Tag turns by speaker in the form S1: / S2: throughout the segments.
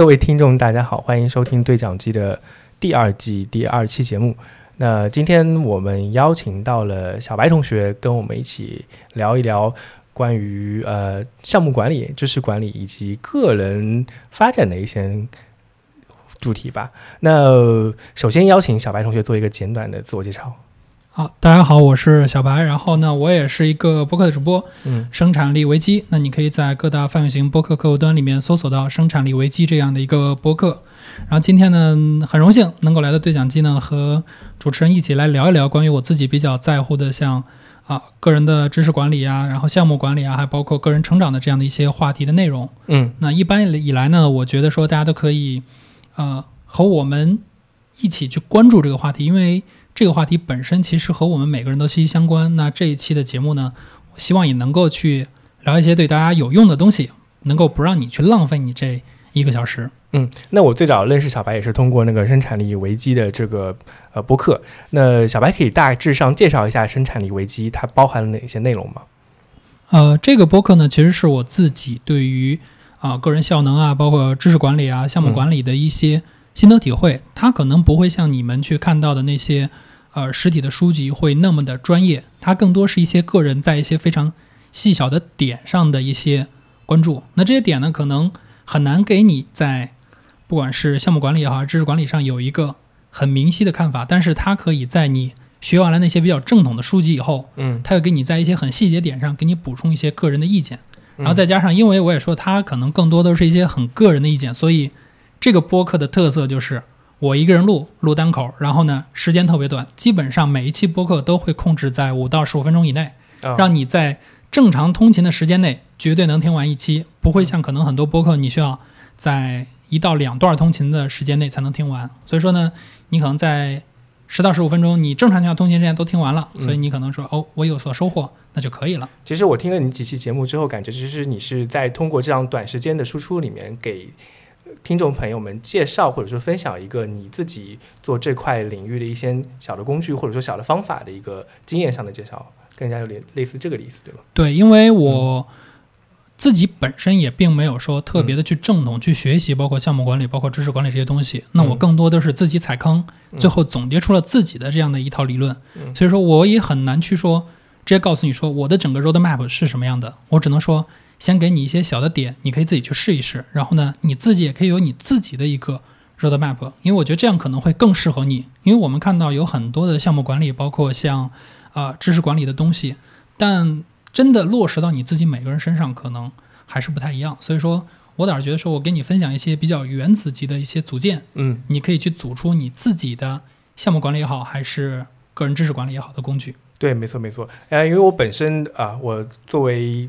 S1: 各位听众，大家好，欢迎收听对讲机的第二季第二期节目。那今天我们邀请到了小白同学，跟我们一起聊一聊关于呃项目管理、知识管理以及个人发展的一些主题吧。那首先邀请小白同学做一个简短的自我介绍。
S2: 好，大家好，我是小白。然后呢，我也是一个播客的主播。
S1: 嗯，
S2: 生产力危机，那你可以在各大泛用型播客客户端里面搜索到“生产力危机”这样的一个播客。然后今天呢，很荣幸能够来到对讲机呢，和主持人一起来聊一聊关于我自己比较在乎的，像啊个人的知识管理啊，然后项目管理啊，还包括个人成长的这样的一些话题的内容。
S1: 嗯，
S2: 那一般以来呢，我觉得说大家都可以，呃，和我们一起去关注这个话题，因为。这个话题本身其实和我们每个人都息息相关。那这一期的节目呢，我希望也能够去聊一些对大家有用的东西，能够不让你去浪费你这一个小时。
S1: 嗯，那我最早认识小白也是通过那个生产力危机的这个呃播客。那小白可以大致上介绍一下生产力危机它包含了哪些内容吗？
S2: 呃，这个播客呢，其实是我自己对于啊个人效能啊，包括知识管理啊、项目管理的一些。心得体会，它可能不会像你们去看到的那些，呃，实体的书籍会那么的专业，它更多是一些个人在一些非常细小的点上的一些关注。那这些点呢，可能很难给你在不管是项目管理也好，还是知识管理上有一个很明晰的看法，但是它可以在你学完了那些比较正统的书籍以后，
S1: 嗯，
S2: 它会给你在一些很细节点上给你补充一些个人的意见，然后再加上，因为我也说它可能更多都是一些很个人的意见，所以。这个播客的特色就是我一个人录录单口，然后呢时间特别短，基本上每一期播客都会控制在五到十五分钟以内，让你在正常通勤的时间内绝对能听完一期，不会像可能很多播客你需要在一到两段通勤的时间内才能听完。所以说呢，你可能在十到十五分钟，你正常要通勤时间都听完了，所以你可能说哦，我有所收获，那就可以了。
S1: 其实我听了你几期节目之后，感觉其实你是在通过这样短时间的输出里面给。听众朋友们，介绍或者说分享一个你自己做这块领域的一些小的工具，或者说小的方法的一个经验上的介绍，更加有点类似这个意思，对吧？
S2: 对，因为我自己本身也并没有说特别的去正统去学习，包括项目管理、包括知识管理这些东西。那我更多的是自己踩坑，最后总结出了自己的这样的一套理论。所以说，我也很难去说直接告诉你说我的整个 road map 是什么样的。我只能说。先给你一些小的点，你可以自己去试一试。然后呢，你自己也可以有你自己的一个 roadmap，因为我觉得这样可能会更适合你。因为我们看到有很多的项目管理，包括像啊知识管理的东西，但真的落实到你自己每个人身上，可能还是不太一样。所以说我倒是觉得说，我给你分享一些比较原子级的一些组件，
S1: 嗯，
S2: 你可以去组出你自己的项目管理也好，还是个人知识管理也好的工具。
S1: 对，没错没错。呃，因为我本身啊，我作为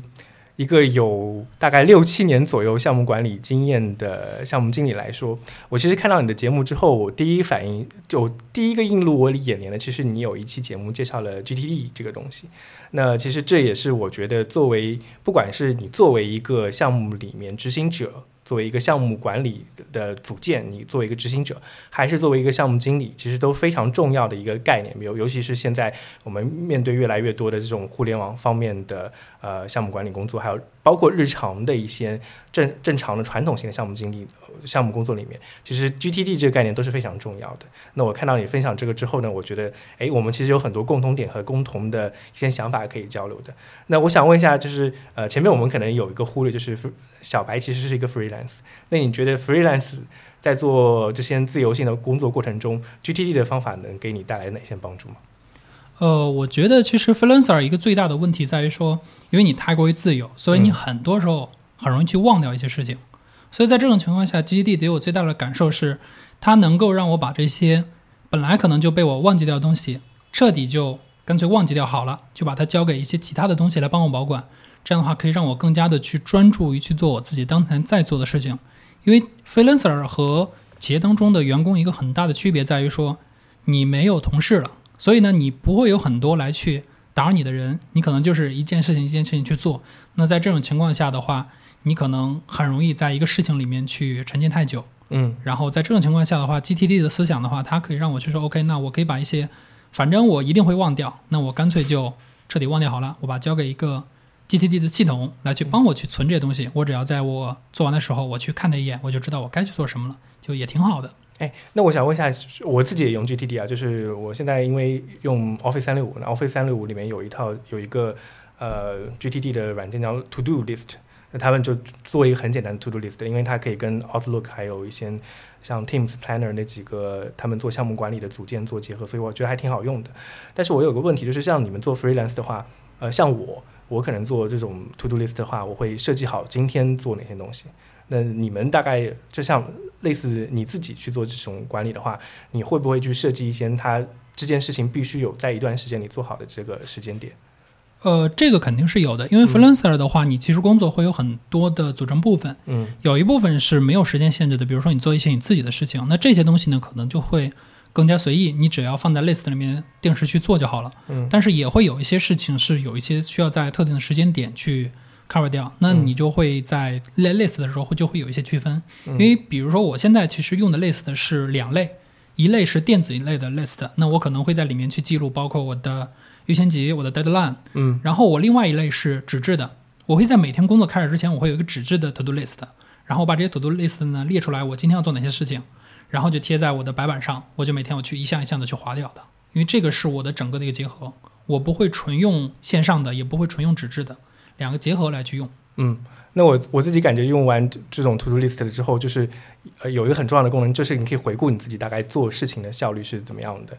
S1: 一个有大概六七年左右项目管理经验的项目经理来说，我其实看到你的节目之后，我第一反应就第一个映入我眼帘的，其实你有一期节目介绍了 GTD 这个东西。那其实这也是我觉得，作为不管是你作为一个项目里面执行者。作为一个项目管理的组件，你作为一个执行者，还是作为一个项目经理，其实都非常重要的一个概念。比如尤其是现在我们面对越来越多的这种互联网方面的呃项目管理工作，还有包括日常的一些正正常的传统性的项目经理。项目工作里面，其实 GTD 这个概念都是非常重要的。那我看到你分享这个之后呢，我觉得，哎，我们其实有很多共同点和共同的一些想法可以交流的。那我想问一下，就是呃，前面我们可能有一个忽略，就是小白其实是一个 freelance。那你觉得 freelance 在做这些自由性的工作过程中，GTD 的方法能给你带来哪些帮助吗？
S2: 呃，我觉得其实 freelancer 一个最大的问题在于说，因为你太过于自由，所以你很多时候很容易去忘掉一些事情。所以在这种情况下，GTD 给我最大的感受是，它能够让我把这些本来可能就被我忘记掉的东西，彻底就干脆忘记掉好了，就把它交给一些其他的东西来帮我保管。这样的话，可以让我更加的去专注于去做我自己当前在做的事情。因为 freelancer 和企业当中的员工一个很大的区别在于说，你没有同事了，所以呢，你不会有很多来去打扰你的人，你可能就是一件事情一件事情去做。那在这种情况下的话，你可能很容易在一个事情里面去沉浸太久，
S1: 嗯，
S2: 然后在这种情况下的话，GTD 的思想的话，它可以让我去说，OK，那我可以把一些，反正我一定会忘掉，那我干脆就彻底忘掉好了，我把交给一个 GTD 的系统来去帮我去存这些东西。我只要在我做完的时候，我去看它一眼，我就知道我该去做什么了，就也挺好的。
S1: 哎，那我想问一下，我自己也用 GTD 啊，就是我现在因为用 Office 三六五，那 Office 三六五里面有一套有一个呃 GTD 的软件叫 To Do List，那他们就做一个很简单的 To Do List，因为它可以跟 Outlook 还有一些像 Teams Planner 那几个他们做项目管理的组件做结合，所以我觉得还挺好用的。但是我有个问题，就是像你们做 Freelance 的话，呃，像我，我可能做这种 To Do List 的话，我会设计好今天做哪些东西。那你们大概就像类似你自己去做这种管理的话，你会不会去设计一些它这件事情必须有在一段时间里做好的这个时间点？
S2: 呃，这个肯定是有的，因为 freelancer 的话，你其实工作会有很多的组成部分，
S1: 嗯
S2: 有一部分是没有时间限制的，比如说你做一些你自己的事情，那这些东西呢，可能就会更加随意，你只要放在 list 里面定时去做就好了。
S1: 嗯
S2: 但是也会有一些事情是有一些需要在特定的时间点去 cover 掉，那你就会在类 list 的时候就会有一些区分，
S1: 嗯。
S2: 因为比如说我现在其实用的 list 是两类，一类是电子一类的 list，那我可能会在里面去记录包括我的优先级、我的 deadline，
S1: 嗯。
S2: 然后我另外一类是纸质的，我会在每天工作开始之前，我会有一个纸质的 to do list，然后我把这些 to do list 呢列出来，我今天要做哪些事情，然后就贴在我的白板上，我就每天我去一项一项的去划掉的，因为这个是我的整个的一个结合，我不会纯用线上的，也不会纯用纸质的，两个结合来去用。
S1: 嗯。那我我自己感觉用完这种 To Do List 之后，就是呃有一个很重要的功能，就是你可以回顾你自己大概做事情的效率是怎么样的。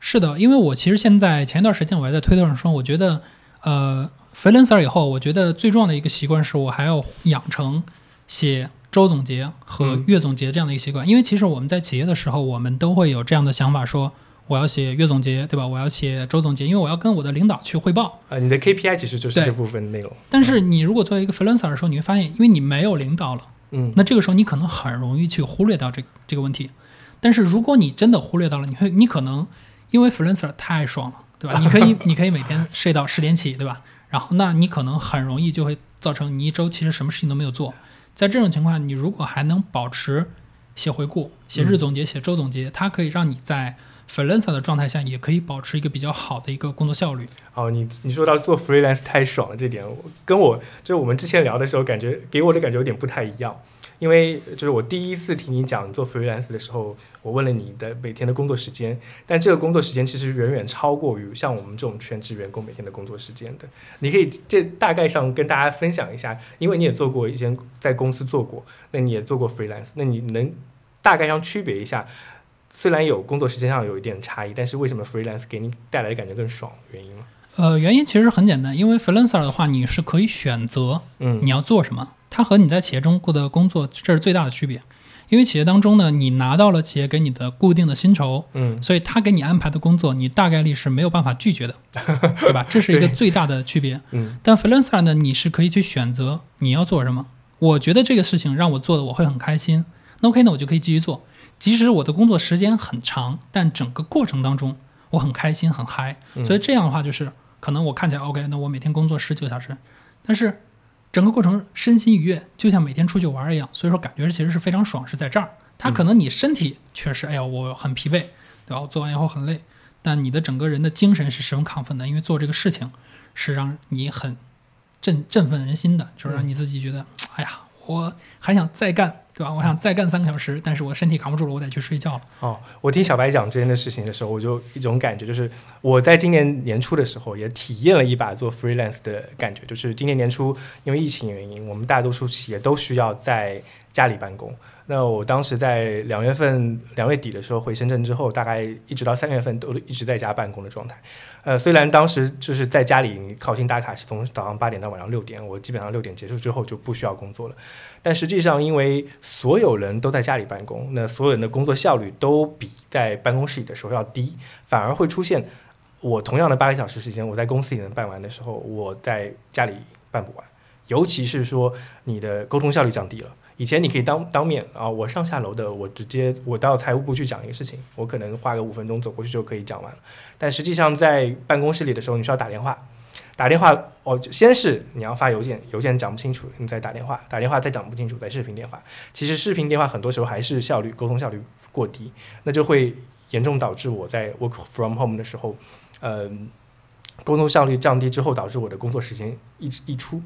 S2: 是的，因为我其实现在前一段时间我还在推特上说，我觉得，呃，freelancer 以后，我觉得最重要的一个习惯是我还要养成写周总结和
S1: 嗯
S2: 月总结这样的一个习惯。因为其实我们在企业的时候，我们都会有这样的想法，说我要写月总结，对吧？我要写周总结，因为我要跟我的领导去汇报。
S1: 呃，你的 KPI 其实就是这部分内容。
S2: 但是你如果作为一个 freelancer 的时候，你会发现，因为你没有领导了。
S1: 嗯
S2: 那这个时候你可能很容易去忽略掉这这个问题。但是如果你真的忽略到了，你会你可能因为 freelancer 太爽了，对吧？你可以你可以每天睡到十点起，对吧？然后那你可能很容易就会造成你一周其实什么事情都没有做。在这种情况，你如果还能保持写回顾、写日总结、写周总结，它可以让你在 freelancer 的状态下也可以保持一个比较好的一个工作效率。
S1: 哦，你你说到做 freelance 太爽了这点，我跟我就是我们之前聊的时候，感觉给我的感觉有点不太一样。因为就是我第一次听你讲做 freelance 的时候，我问了你的每天的工作时间，但这个工作时间其实远远超过于像我们这种全职员工每天的工作时间的。你可以这大概上跟大家分享一下，因为你也做过一些在公司做过，那你也做过 freelance，那你能大概上区别一下？虽然有工作时间上有一点差异，但是为什么 freelance 给你带来的感觉更爽？原因吗？
S2: 呃，原因其实很简单，因为 freelancer 的话，你是可以选择
S1: 嗯
S2: 你要做什么，它和你在企业中过的工作这是最大的区别。因为企业当中呢，你拿到了企业给你的固定的薪酬，
S1: 嗯
S2: 所以他给你安排的工作，你大概率是没有办法拒绝的，对吧？这是一个最大的区别。
S1: 嗯
S2: 但 freelancer 呢，你是可以去选择你要做什么。我觉得这个事情让我做的我会很开心，那 OK 那，我就可以继续做。即使我的工作时间很长，但整个过程当中我很开心很嗨，
S1: 嗯
S2: 所以这样的话就是可能我看起来 OK，那我每天工作十九个小时，但是整个过程身心愉悦，就像每天出去玩一样，所以说感觉其实是非常爽，是在这儿。它可能你身体确实，哎呀，我很疲惫，对吧？我做完以后很累，但你的整个人的精神是十分亢奋的，因为做这个事情是让你很振振奋人心的，就是让你自己觉得，哎呀，我还想再干，对吧？我想再干三个小时，但是我身体扛不住了，我得去睡觉了。
S1: 哦，我听小白讲这件的事情的时候，我就一种感觉，就是我在今年年初的时候也体验了一把做 freelance 的感觉，就是今年年初因为疫情原因，我们大多数企业都需要在家里办公。那我当时在两月份、两月底的时候回深圳之后，大概一直到三月份都一直在家办公的状态。呃，虽然当时就是在家里，你考勤打卡是从早上八点到晚上六点，我基本上六点结束之后就不需要工作了。但实际上，因为所有人都在家里办公，那所有人的工作效率都比在办公室里的时候要低，反而会出现我同样的八个小时时间，我在公司里能办完的时候，我在家里办不完。尤其是说你的沟通效率降低了。以前你可以当当面啊，我上下楼的，我直接我到财务部去讲一个事情，我可能花个五分钟走过去就可以讲完了。但实际上在办公室里的时候，你需要打电话，打电话哦，先是你要发邮件，邮件讲不清楚，你再打电话，打电话再讲不清楚，再视频电话。其实视频电话很多时候还是效率沟通效率过低，那就会严重导致我在 work from home 的时候，嗯、沟通效率降低之后，导致我的工作时间一直溢出。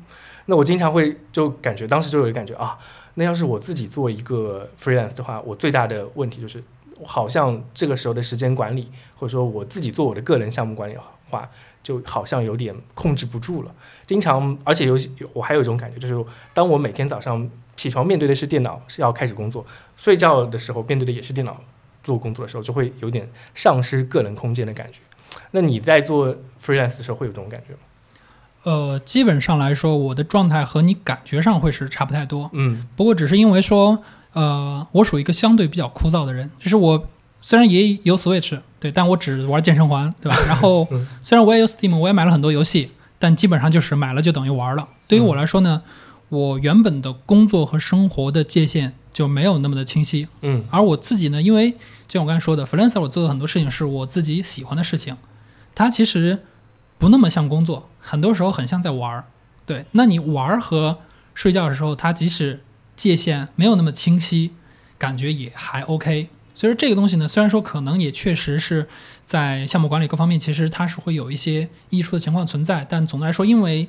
S1: 那我经常会就感觉，当时就有一个感觉啊，那要是我自己做一个 freelance 的话，我最大的问题就是，好像这个时候的时间管理，或者说我自己做我的个人项目管理的话，就好像有点控制不住了。经常，而且有我还有一种感觉，就是当我每天早上起床面对的是电脑，是要开始工作；睡觉的时候面对的也是电脑做工作的时候，就会有点丧失个人空间的感觉。那你在做 freelance 的时候会有这种感觉吗？
S2: 呃，基本上来说，我的状态和你感觉上会是差不太多。
S1: 嗯
S2: 不过只是因为说，呃，我属于一个相对比较枯燥的人，就是我虽然也有 Switch，对，但我只玩健身环，对吧？然后
S1: 嗯
S2: 虽然我也有 Steam，我也买了很多游戏，但基本上就是买了就等于玩了。对于我来说呢，我原本的工作和生活的界限就没有那么的清晰，
S1: 嗯
S2: 而我自己呢，因为就像我刚才说的，freelancer 我做的很多事情是我自己喜欢的事情，它其实不那么像工作，很多时候很像在玩儿。对，那你玩儿和睡觉的时候，它即使界限没有那么清晰，感觉也还 OK。所以说这个东西呢，虽然说可能也确实是在项目管理各方面，其实它是会有一些溢出的情况存在，但总的来说，因为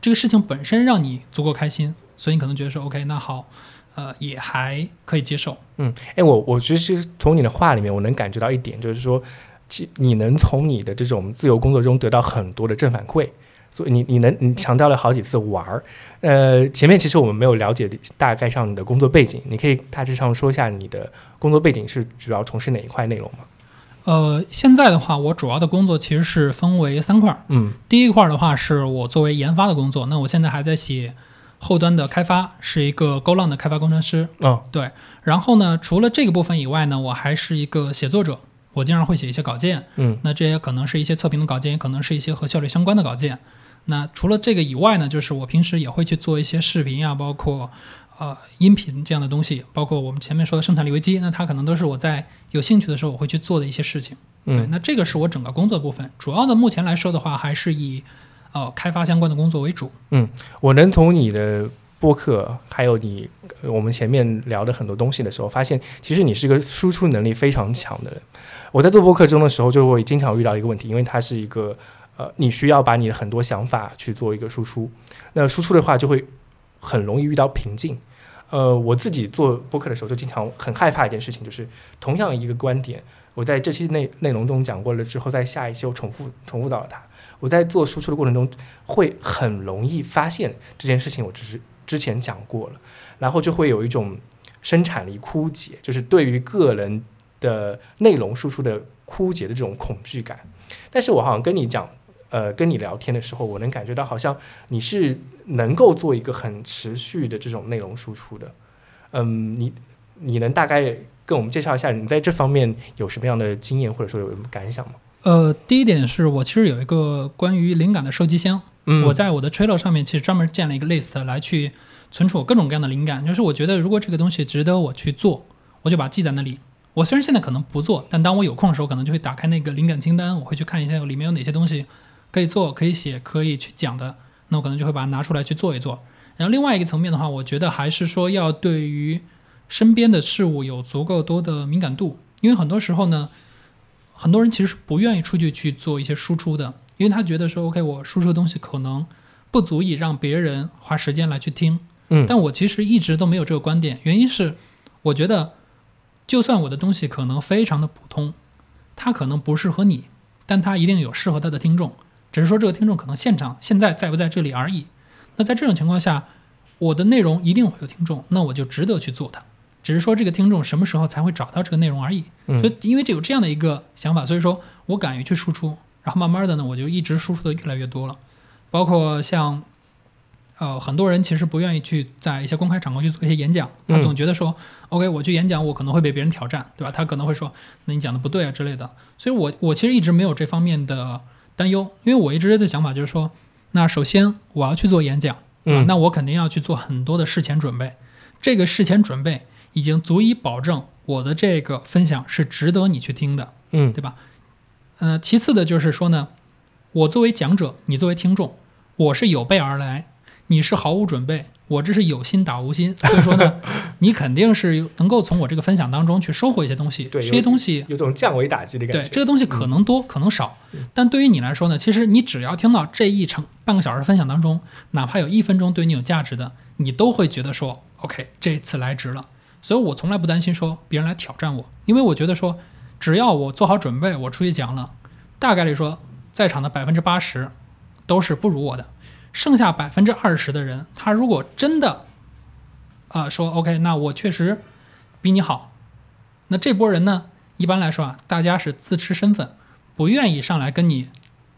S2: 这个事情本身让你足够开心，所以你可能觉得说 OK，那好，呃，也还可以接受。
S1: 嗯，哎，我我其实从你的话里面，我能感觉到一点，就是说，其你能从你的这种自由工作中得到很多的正反馈。所以你你能你强调了好几次玩儿，呃，前面其实我们没有了解大概上你的工作背景，你可以大致上说一下你的工作背景是主要从事哪一块内容吗？
S2: 呃，现在的话，我主要的工作其实是分为三块儿。
S1: 嗯
S2: 第一块儿的话，是我作为研发的工作。那我现在还在写后端的开发，是一个 Golang 的开发工程师。
S1: 哦
S2: 对，然后呢，除了这个部分以外呢，我还是一个写作者，我经常会写一些稿件。
S1: 嗯
S2: 那这些可能是一些测评的稿件，也可能是一些和效率相关的稿件。那除了这个以外呢，就是我平时也会去做一些视频啊、包括呃音频这样的东西，包括我们前面说的生产力危机，那它可能都是我在有兴趣的时候我会去做的一些事情。对，
S1: 嗯
S2: 那这个是我整个工作部分，主要的目前来说的话，还是以呃开发相关的工作为主。
S1: 嗯我能从你的播客，还有你呃我们前面聊的很多东西的时候，发现其实你是个输出能力非常强的人。我在做播客中的时候，就会经常遇到一个问题，因为它是一个呃，你需要把你的很多想法去做一个输出，那输出的话就会很容易遇到瓶颈。呃，我自己做播客的时候，就经常很害怕一件事情，就是同样一个观点，我在这期内内容中讲过了之后，在下一期又重复重复到了它。我在做输出的过程中，会很容易发现这件事情我只是之前讲过了，然后就会有一种生产力枯竭，就是对于个人的内容输出的枯竭的这种恐惧感。但是我好像跟你讲，呃，跟你聊天的时候，我能感觉到好像你是能够做一个很持续的这种内容输出的。嗯，你你能大概跟我们介绍一下你在这方面有什么样的经验或者说有什么感想吗？
S2: 呃，第一点是我其实有一个关于灵感的收集箱，
S1: 嗯
S2: 我在我的 Trello 上面其实专门建了一个 list 来去存储各种各样的灵感。就是我觉得如果这个东西值得我去做，我就把它记在那里。我虽然现在可能不做，但当我有空的时候，可能就会打开那个灵感清单，我会去看一下里面有哪些东西可以做、可以写、可以去讲的。那我可能就会把它拿出来去做一做。然后另外一个层面的话，我觉得还是说要对于身边的事物有足够多的敏感度，因为很多时候呢，很多人其实是不愿意出去去做一些输出的，因为他觉得说，OK，我输出的东西可能不足以让别人花时间来去听。
S1: 嗯
S2: 但我其实一直都没有这个观点，原因是我觉得，就算我的东西可能非常的普通，它可能不适合你，但它一定有适合它的听众，只是说这个听众可能现场现在在不在这里而已。那在这种情况下，我的内容一定会有听众，那我就值得去做它。只是说这个听众什么时候才会找到这个内容而已。
S1: 嗯
S2: 所以因为这有这样的一个想法，所以说我敢于去输出，然后慢慢的呢，我就一直输出的越来越多了。包括像，呃，很多人其实不愿意去在一些公开场合去做一些演讲，他
S1: 嗯
S2: 总觉得说、o k 我去演讲，我可能会被别人挑战，对吧？他可能会说，那你讲的不对啊之类的。所以我我其实一直没有这方面的担忧，因为我一直的想法就是说，那首先我要去做演讲，啊
S1: 嗯，
S2: 那我肯定要去做很多的事前准备，这个事前准备已经足以保证我的这个分享是值得你去听的，
S1: 嗯
S2: 对吧？呃，其次的就是说呢，我作为讲者，你作为听众，我是有备而来，你是毫无准备，我这是有心打无心，所以说呢，你肯定是能够从我这个分享当中去收获一些东西。
S1: 对
S2: 这些东西
S1: 有种降维打击的感觉对。
S2: 这个东西可能多，可能少，但对于你来说呢，其实你只要听到这一场半个小时分享当中，哪怕有一分钟对你有价值的，你都会觉得说，OK，这次来值了。所以我从来不担心说别人来挑战我，因为我觉得说，只要我做好准备，我出去讲了，大概率说在场的百分之八十都是不如我的，剩下百分之二十的人，他如果真的啊、说 OK，那我确实比你好，那这波人呢，一般来说啊，大家是自持身份，不愿意上来跟你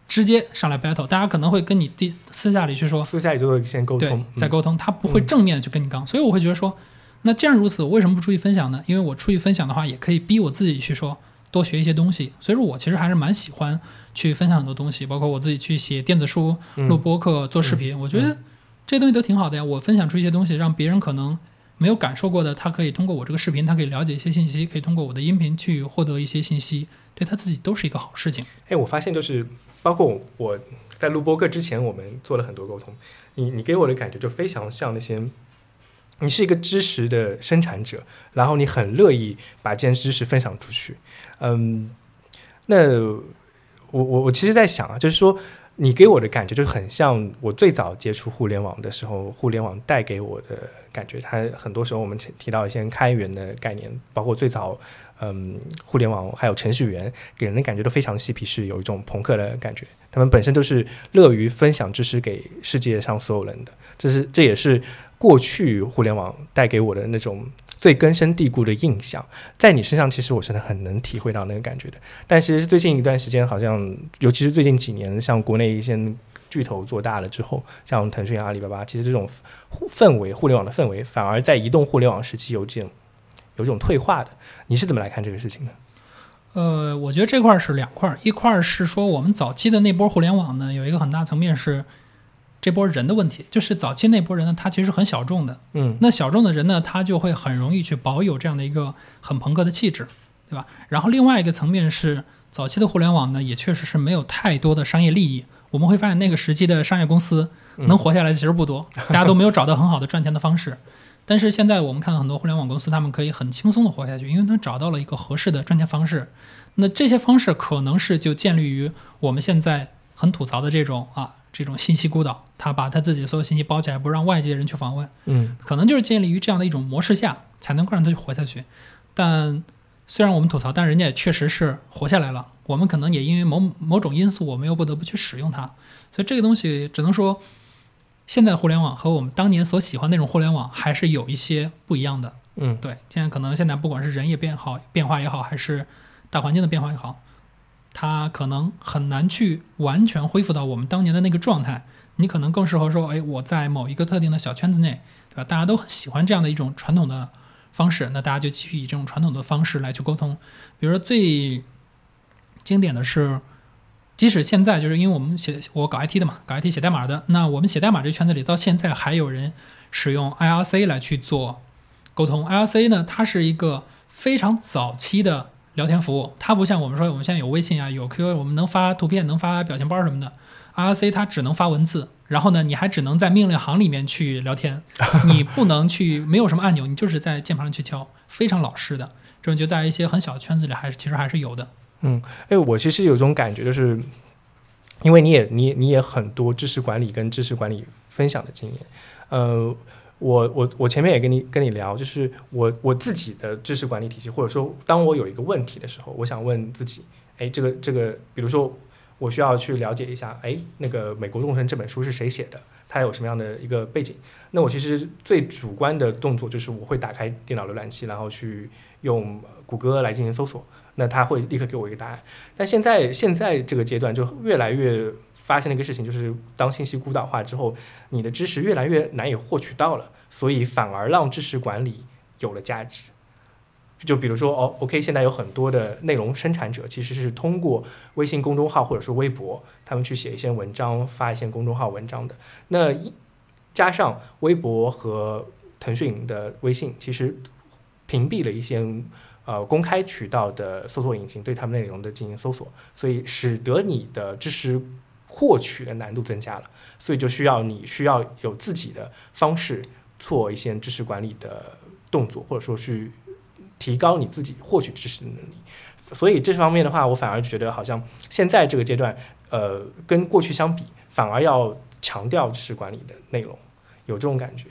S2: 直接上来 battle，大家可能会跟你第私下里去说，
S1: 私下里就会先沟通，，嗯
S2: 在沟通，他不会正面的去跟你刚，所以我会觉得说，那既然如此，我为什么不出去分享呢？因为我出去分享的话，也可以逼我自己去说多学一些东西，所以说我其实还是蛮喜欢去分享很多东西，包括我自己去写电子书、
S1: 嗯
S2: 录播课、做视频，我觉得这些东西都挺好的呀。我分享出一些东西，让别人可能没有感受过的，他可以通过我这个视频，他可以了解一些信息，可以通过我的音频去获得一些信息，对他自己都是一个好事情。
S1: 哎，我发现就是包括我在录播课之前，我们做了很多沟通。你你给我的感觉就非常像那些，你是一个知识的生产者，然后你很乐意把这件知识分享出去。嗯，那我我我其实在想啊，就是说你给我的感觉就很像我最早接触互联网的时候，互联网带给我的感觉。它很多时候我们提到一些开源的概念，包括最早嗯互联网还有程序员给人的感觉都非常嬉皮士，有一种朋克的感觉。他们本身都是乐于分享知识给世界上所有人的，这是这也是过去互联网带给我的那种最根深蒂固的印象。在你身上，其实我是很能体会到那个感觉的。但其实最近一段时间，好像尤其是最近几年，像国内一些巨头做大了之后，像腾讯、阿里巴巴，其实这种氛围，互联网的氛围，反而在移动互联网时期有这种有这种退化的。你是怎么来看这个事情的？
S2: 呃，我觉得这块儿是两块儿，一块儿是说我们早期的那波互联网呢，有一个很大层面是这波人的问题，就是早期那波人呢，他其实很小众的，
S1: 嗯
S2: 那小众的人呢，他就会很容易去保有这样的一个很朋克的气质，对吧？然后另外一个层面是，早期的互联网呢，也确实是没有太多的商业利益。我们会发现那个时期的商业公司
S1: 嗯
S2: 能活下来的其实不多，大家都没有找到很好的赚钱的方式。但是现在我们看到很多互联网公司，他们可以很轻松的活下去，因为他找到了一个合适的赚钱方式。那这些方式可能是就建立于我们现在很吐槽的这种啊这种信息孤岛，他把他自己所有信息包起来，不让外界人去访问。
S1: 嗯
S2: 可能就是建立于这样的一种模式下，才能够让他去活下去。但虽然我们吐槽，但人家也确实是活下来了。我们可能也因为某某种因素，我们又不得不去使用它。所以这个东西只能说，现在的互联网和我们当年所喜欢那种互联网还是有一些不一样的。
S1: 嗯
S2: 对，现在可能现在不管是人也变好变化也好，还是大环境的变化也好，它可能很难去完全恢复到我们当年的那个状态。你可能更适合说，哎，我在某一个特定的小圈子内，对吧？大家都很喜欢这样的一种传统的方式，那大家就继续以这种传统的方式来去沟通。比如说最经典的是，即使现在就是因为我们写我搞 IT 的嘛，搞 IT 写代码的，那我们写代码这圈子里到现在还有人使用 IRC 来去做沟通。IRC 呢，它是一个非常早期的聊天服务，它不像我们说我们现在有微信啊，有 QQ，我们能发图片，能发表情包什么的。IRC 它只能发文字，然后呢，你还只能在命令行里面去聊天，你不能去没有什么按钮，你就是在键盘上去敲，非常老式的。这种就在一些很小的圈子里，还是其实还是有的。
S1: 嗯哎，我其实有种感觉，就是因为你也你你也很多知识管理跟知识管理分享的经验，呃，我我我前面也跟你跟你聊，就是我我自己的知识管理体系，或者说当我有一个问题的时候，我想问自己，哎，这个这个，比如说我需要去了解一下，哎，那个《美国众神》这本书是谁写的，它有什么样的一个背景？那我其实最主观的动作就是我会打开电脑浏览器，然后去用谷歌来进行搜索。那他会立刻给我一个答案。但现在现在这个阶段就越来越发生了一个事情，就是当信息孤岛化之后，你的知识越来越难以获取到了，所以反而让知识管理有了价值。就比如说，哦，OK，现在有很多的内容生产者其实是通过微信公众号或者说微博，他们去写一些文章，发一些公众号文章的。那一加上微博和腾讯的微信，其实屏蔽了一些呃公开渠道的搜索引擎对他们内容的进行搜索，所以使得你的知识获取的难度增加了，所以就需要你需要有自己的方式做一些知识管理的动作，或者说去提高你自己获取知识的能力。所以这方面的话，我反而觉得好像现在这个阶段，呃，跟过去相比，反而要强调知识管理的内容，有这种感觉。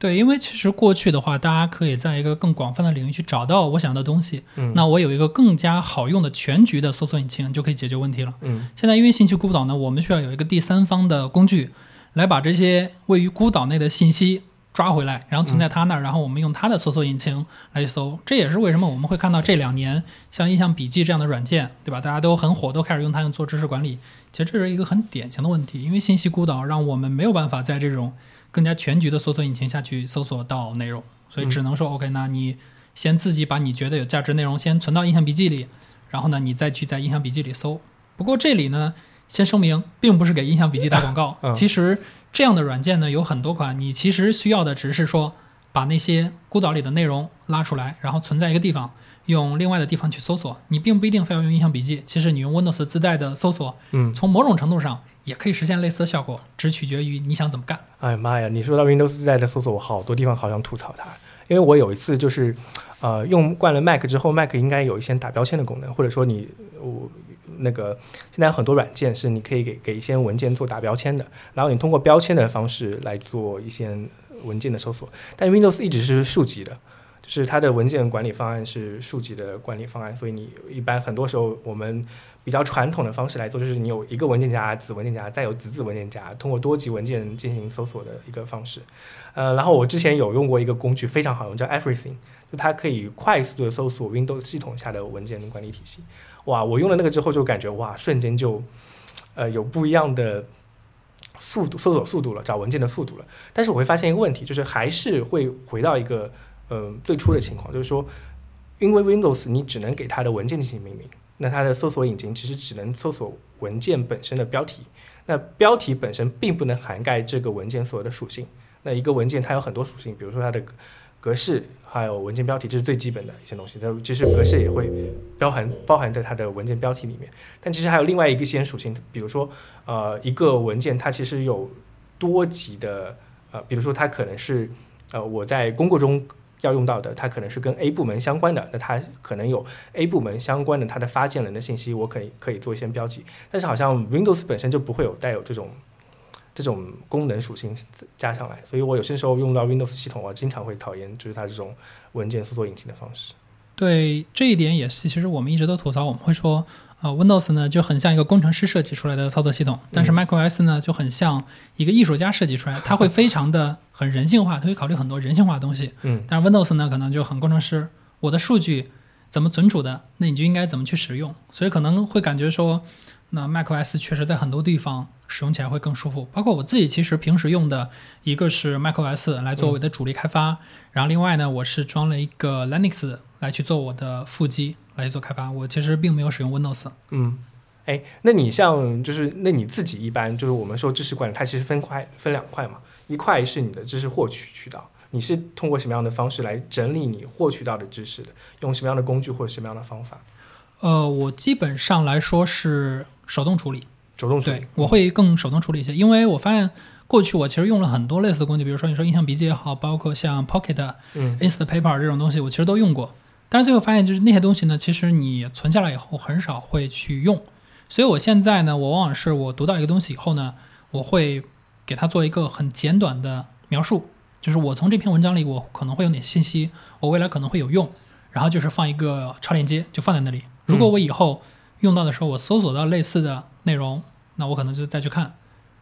S2: 对，因为其实过去的话，大家可以在一个更广泛的领域去找到我想要的东西。
S1: 嗯，
S2: 那我有一个更加好用的全局的搜索引擎，就可以解决问题了。
S1: 嗯
S2: 现在因为信息孤岛呢，我们需要有一个第三方的工具，来把这些位于孤岛内的信息抓回来，然后存在它那儿，然后我们用它的搜索引擎来搜。这也是为什么我们会看到这两年像印象笔记这样的软件，对吧？大家都很火，都开始用它用做知识管理。其实这是一个很典型的问题，因为信息孤岛让我们没有办法在这种更加全局的搜索引擎下去搜索到内容，所以只能说、OK，那你先自己把你觉得有价值内容先存到印象笔记里，然后呢，你再去在印象笔记里搜。不过这里呢，先声明，并不是给印象笔记打广告。
S1: 嗯
S2: 其实这样的软件呢有很多款，你其实需要的只是说把那些孤岛里的内容拉出来，然后存在一个地方，用另外的地方去搜索。你并不一定非要用印象笔记，其实你用 Windows 自带的搜索，
S1: 嗯，
S2: 从某种程度上也可以实现类似的效果，只取决于你想怎么干。
S1: 哎呀妈呀！你说到 Windows 自带的搜索，我好多地方好想吐槽它，因为我有一次就是，呃，用惯了 Mac 之后，Mac 应该有一些打标签的功能，或者说你我那个现在有很多软件是你可以给给一些文件做打标签的，然后你通过标签的方式来做一些文件的搜索，但 Windows 一直是数级的。就是它的文件管理方案是数级的管理方案，所以你一般很多时候我们比较传统的方式来做，就是你有一个文件夹、子文件夹，再有子子文件夹，通过多级文件进行搜索的一个方式。呃，然后我之前有用过一个工具，非常好用，叫 Everything，就它可以快速的搜索 Windows 系统下的文件管理体系。哇，我用了那个之后就感觉哇，瞬间就呃有不一样的速度搜索速度了，找文件的速度了。但是我会发现一个问题，就是还是会回到一个呃最初的情况，就是说，因为 Windows 你只能给它的文件进行命名，那它的搜索引擎其实只能搜索文件本身的标题，那标题本身并不能涵盖这个文件所有的属性。那一个文件它有很多属性，比如说它的格式，还有文件标题，这是最基本的一些东西。它其实格式也会包含包含在它的文件标题里面。但其实还有另外一个些属性，比如说呃一个文件它其实有多级的呃，比如说它可能是呃我在工作中要用到的，它可能是跟 A 部门相关的，那它可能有 A 部门相关的它的发件人的信息，我可以可以做一些标记。但是好像 Windows 本身就不会有带有这种这种功能属性加上来，所以我有些时候用到 Windows 系统，我经常会讨厌就是它这种文件搜索引擎的方式。
S2: 对这一点也是，其实我们一直都吐槽，我们会说，呃，Windows 呢就很像一个工程师设计出来的操作系统，但是 macOS 呢就很像一个艺术家设计出来，它会非常的 很人性化，它会考虑很多人性化的东西。
S1: 嗯
S2: 但是 Windows 呢可能就很工程师，我的数据怎么存储的，那你就应该怎么去使用，所以可能会感觉说，那 macOS 确实在很多地方使用起来会更舒服。包括我自己其实平时用的一个是 macOS 来作为我的主力开发，然后另外呢我是装了一个 Linux 来去做我的腹肌来做开发，我其实并没有使用 Windows。
S1: 嗯，哎，那你像就是那你自己一般就是我们说知识管理，它其实分块分两块嘛，一块是你的知识获取渠道，你是通过什么样的方式来整理你获取到的知识的，用什么样的工具或者什么样的方法，
S2: 呃，我基本上来说是手动处理，
S1: 手动处理
S2: 对，我会更手动处理一些，因为我发现过去我其实用了很多类似的工具，比如说你说印象笔记也好，包括像 Pocket、
S1: 嗯
S2: Instapaper 这种东西，我其实都用过。但是最后发现，就是那些东西呢，其实你存下来以后很少会去用。所以我现在呢，我往往是我读到一个东西以后呢，我会给它做一个很简短的描述，就是我从这篇文章里我可能会有哪些信息，我未来可能会有用，然后就是放一个超链接，就放在那里。如果我以后用到的时候，我搜索到类似的内容，那我可能就再去看，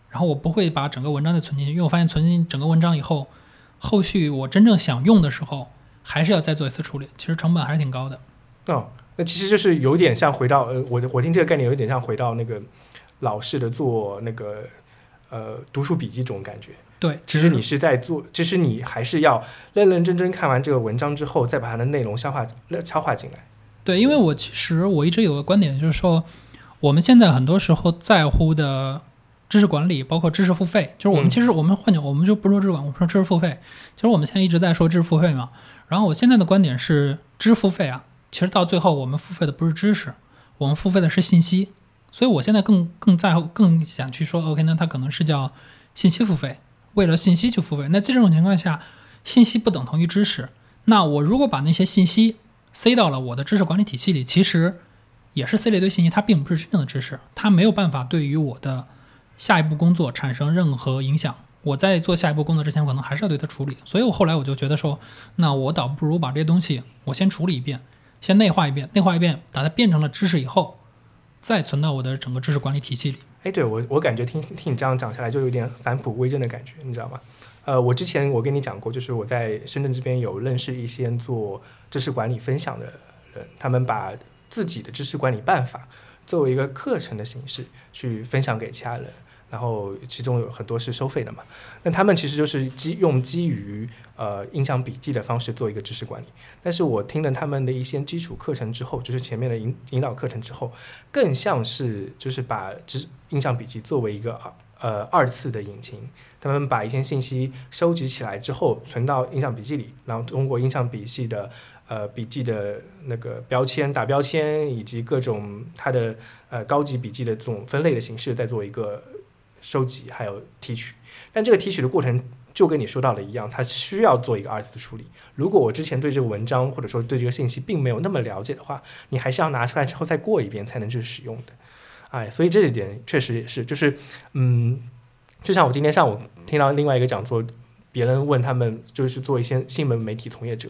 S2: 然后我不会把整个文章再存进去，因为我发现存进整个文章以后，后续我真正想用的时候，还是要再做一次处理，其实成本还是挺高的。
S1: 哦，那其实就是有点像回到呃，我我听这个概念有点像回到那个老式的做那个呃读书笔记这种感觉。
S2: 对，
S1: 其实你是在做，其实你还是要认认真真看完这个文章之后，再把它的内容消化消化进来。
S2: 对，因为我其实我一直有个观点，就是说我们现在很多时候在乎的知识管理，包括知识付费，就是我们
S1: 嗯
S2: 其实我们换讲，我们就不说知识管，我们说知识付费。其实我们现在一直在说知识付费嘛。然后我现在的观点是，知识付费啊，其实到最后我们付费的不是知识，我们付费的是信息。所以我现在更更在乎，更想去说，OK，那它可能是叫信息付费。为了信息去付费。那在这种情况下，信息不等同于知识。那我如果把那些信息塞到了我的知识管理体系里，其实也是塞了一堆信息，它并不是真正的知识，它没有办法对于我的下一步工作产生任何影响。我在做下一步工作之前，可能还是要对它处理。所以我后来我就觉得说，那我倒不如把这些东西我先处理一遍，先内化一遍，内化一遍，把它变成了知识以后，再存到我的整个知识管理体系里。
S1: 哎，对我我感觉听听你这样讲下来，就有点返璞归真的感觉，你知道吗？呃，我之前我跟你讲过，就是我在深圳这边有认识一些做知识管理分享的人，他们把自己的知识管理办法作为一个课程的形式去分享给其他人，然后其中有很多是收费的嘛。那他们其实就是基用基于呃印象笔记的方式做一个知识管理。但是我听了他们的一些基础课程之后，就是前面的引引导课程之后，更像是就是把知印象笔记作为一个呃二次的引擎。他们把一些信息收集起来之后，存到印象笔记里，然后通过印象笔记的呃笔记的那个标签打标签，以及各种它的呃高级笔记的这种分类的形式，再做一个收集还有提取。但这个提取的过程就跟你说到的一样，它需要做一个二次处理。如果我之前对这个文章或者说对这个信息并没有那么了解的话，你还是要拿出来之后再过一遍才能去使用的。哎，所以这一点确实也是，就是嗯。就像我今天上午听到另外一个讲座，别人问他们就是做一些新闻媒体从业者，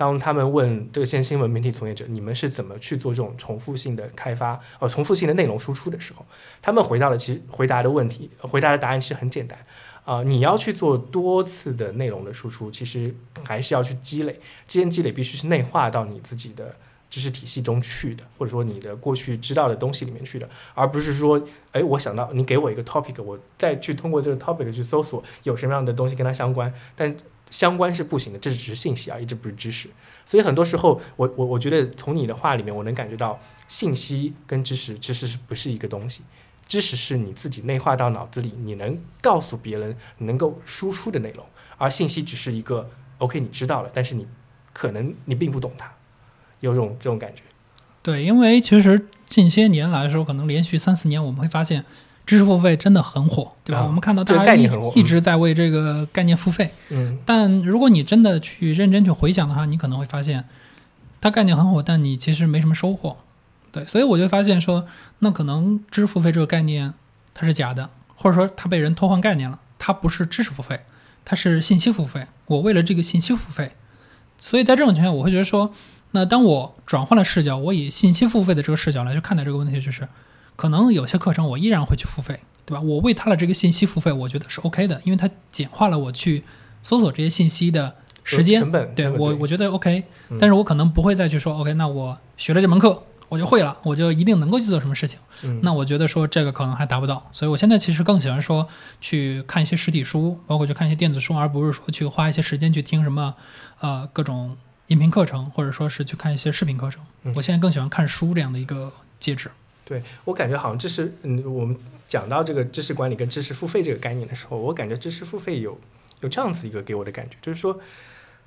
S1: 当他们问这些新闻媒体从业者，你们是怎么去做这种重复性的开发，呃，重复性的内容输出的时候，他们回答的其实回答的问题，回答的答案其实很简单，啊，你要去做多次的内容的输出，其实还是要去积累，这些积累必须是内化到你自己的。知识体系中去的，或者说你的过去知道的东西里面去的，而不是说，哎，我想到你给我一个 topic，我再去通过这个 topic 去搜索有什么样的东西跟它相关，但相关是不行的，这只是信息而已，这不是知识。所以很多时候，我我我觉得从你的话里面，我能感觉到信息跟知识其实是不是一个东西，知识是你自己内化到脑子里，你能告诉别人能够输出的内容，而信息只是一个 OK，你知道了，但是你可能你并不懂它。有种这种感觉，
S2: 对，因为其实近些年来说，可能连续三四年，我们会发现知识付费真的很火，对吧？我们看到大家一一直在为这个概念付费，
S1: 嗯。
S2: 但如果你真的去认真去回想的话，你可能会发现，它概念很火，但你其实没什么收获，对。所以我就发现说，那可能知识付费这个概念它是假的，或者说它被人偷换概念了，它不是知识付费，它是信息付费。我为了这个信息付费，所以在这种情况下，我会觉得说。那当我转换了视角，我以信息付费的这个视角来去看待这个问题，就是可能有些课程我依然会去付费，对吧？我为他的这个信息付费，我觉得是 OK 的，因为它简化了我去搜索这些信息的时间
S1: 成本。
S2: 对我，我觉得 OK。但是我可能不会再去说 OK，那我学了这门课，我就会了，我就一定能够去做什么事情。那我觉得说这个可能还达不到，所以我现在其实更喜欢说去看一些实体书，包括去看一些电子书，而不是说去花一些时间去听什么呃各种。音频课程，或者说是去看一些视频课程，我现在更喜欢看书这样的一个介质。
S1: 对我感觉好像这是，嗯，我们讲到这个知识管理跟知识付费这个概念的时候，我感觉知识付费有有这样子一个给我的感觉，就是说，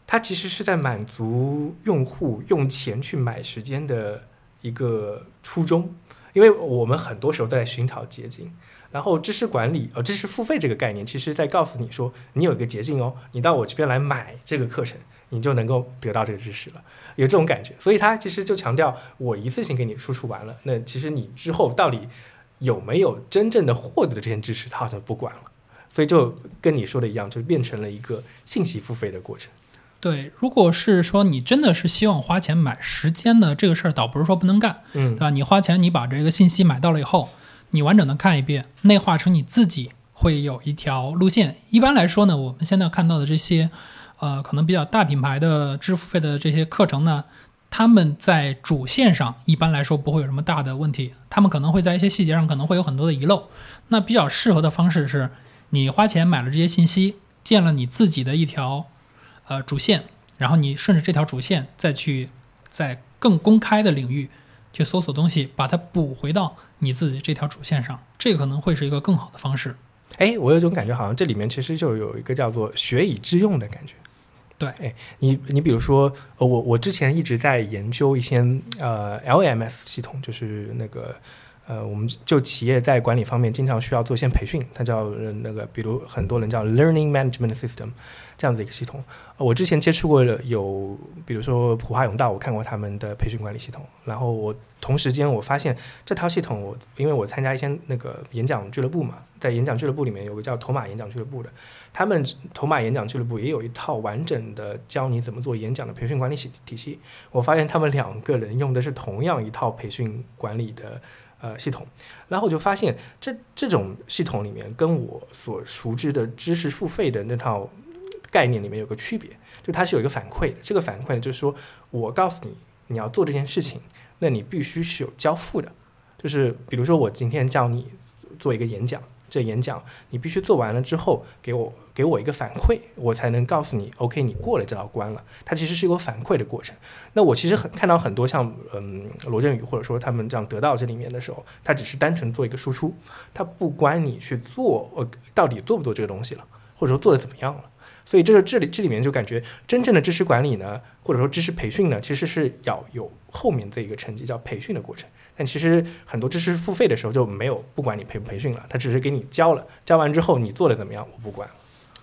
S1: 它其实是在满足用户用钱去买时间的一个初衷，因为我们很多时候都在寻找捷径，然后知识管理呃知识付费这个概念，其实在告诉你说，你有一个捷径哦，你到我这边来买这个课程。你就能够得到这个知识了，有这种感觉，所以他其实就强调，我一次性给你输出完了，那其实你之后到底有没有真正的获得这些知识，他好像不管了，所以就跟你说的一样，就变成了一个信息付费的过程。
S2: 对，如果是说你真的是希望花钱买时间的这个事儿，倒不是说不能干，
S1: 嗯，
S2: 对吧？你花钱，你把这个信息买到了以后，你完整的看一遍，内化成你自己会有一条路线。一般来说呢，我们现在看到的这些。呃，可能比较大品牌的支付费的这些课程呢，他们在主线上一般来说不会有什么大的问题，他们可能会在一些细节上可能会有很多的遗漏。那比较适合的方式是，你花钱买了这些信息，建了你自己的一条呃主线，然后你顺着这条主线再去在更公开的领域去搜索东西，把它补回到你自己这条主线上，这个可能会是一个更好的方式。
S1: 哎，我有种感觉，好像这里面其实就有一个叫做学以致用的感觉。
S2: 对，
S1: 你你比如说，呃我我之前一直在研究一些呃 LMS 系统，就是那个呃，我们就企业在管理方面经常需要做一些培训，它叫那个，比如很多人叫 learning management system 这样子一个系统。我之前接触过有，比如说普华永道，我看过他们的培训管理系统。然后我同时间我发现这套系统我，因为我参加一些那个演讲俱乐部嘛，在演讲俱乐部里面有个叫头马演讲俱乐部的，他们头马演讲俱乐部也有一套完整的教你怎么做演讲的培训管理系体系。我发现他们两个人用的是同样一套培训管理的。呃，系统，然后我就发现这这种系统里面跟我所熟知的知识付费的那套概念里面有个区别，就它是有一个反馈。这个反馈呢，就是说我告诉你你要做这件事情，那你必须是有交付的。就是比如说我今天叫你做一个演讲，这演讲你必须做完了之后给我给我一个反馈，我才能告诉你 OK 你过了这道关了。它其实是一个反馈的过程。那我其实很看到很多像嗯罗振宇或者说他们这样得到这里面的时候，他只是单纯做一个输出，他不管你去做呃到底做不做这个东西了，或者说做的怎么样了。所以这个这里这里面就感觉真正的知识管理呢，或者说知识培训呢，其实是要有后面这一个成绩叫培训的过程。但其实很多知识付费的时候就没有不管你培不培训了，他只是给你教了，教完之后你做的怎么样我不管。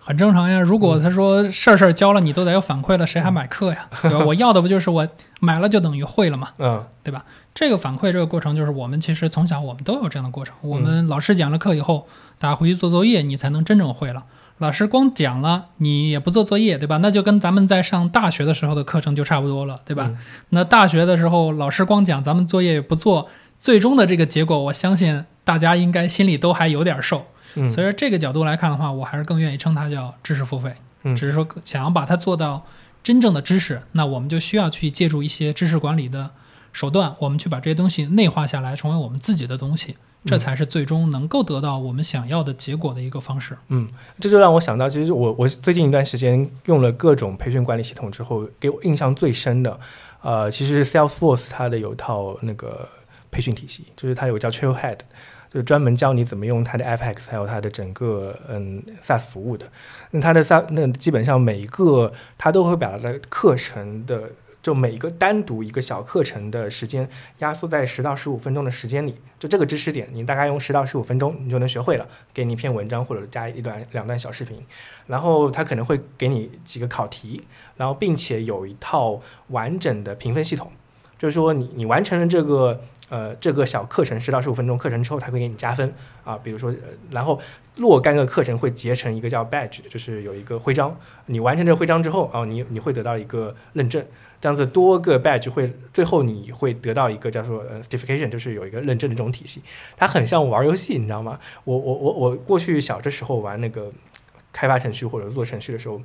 S2: 很正常呀。如果他说事儿事儿教了你都得有反馈了，谁还买课呀？对吧？我要的不就是我买了就等于会了嘛，
S1: 嗯
S2: 对吧？这个反馈这个过程，就是我们其实从小我们都有这样的过程。我们老师讲了课以后，大家回去做作业，你才能真正会了。老师光讲了，你也不做作业，对吧？那就跟咱们在上大学的时候的课程就差不多了，对吧？
S1: 嗯
S2: 那大学的时候，老师光讲，咱们作业也不做，最终的这个结果，我相信大家应该心里都还有点受。
S1: 嗯，
S2: 所以说这个角度来看的话，我还是更愿意称它叫知识付费。
S1: 嗯
S2: 只是说想要把它做到真正的知识，那我们就需要去借助一些知识管理的手段，我们去把这些东西内化下来，成为我们自己的东西，这才是最终能够得到我们想要的结果的一个方式。
S1: 嗯，这就让我想到，其实我我最近一段时间用了各种培训管理系统之后，给我印象最深的，呃，其实 Salesforce 它的有一套那个培训体系，就是它有个叫 Trailhead，就专门教你怎么用它的 FX 还有它的整个嗯 SaaS 服务的。那它的 SaaS 那基本上每一个它都会把它的课程的。就每一个单独一个小课程的时间压缩在十到十五分钟的时间里，就这个知识点，你大概用十到十五分钟你就能学会了。给你一篇文章或者加一段两段小视频，然后它可能会给你几个考题，然后并且有一套完整的评分系统，就是说你你完成了这个呃这个小课程十到十五分钟课程之后，他会给你加分啊，比如说、呃然后若干个课程会结成一个叫 badge，就是有一个徽章，你完成这个徽章之后啊，你你会得到一个认证。这样子多个 badge 会最后你会得到一个叫做呃 certification，就是有一个认证的这种体系。它很像玩游戏，你知道吗？我我我我过去小的时候玩那个开发程序或者做程序的时候，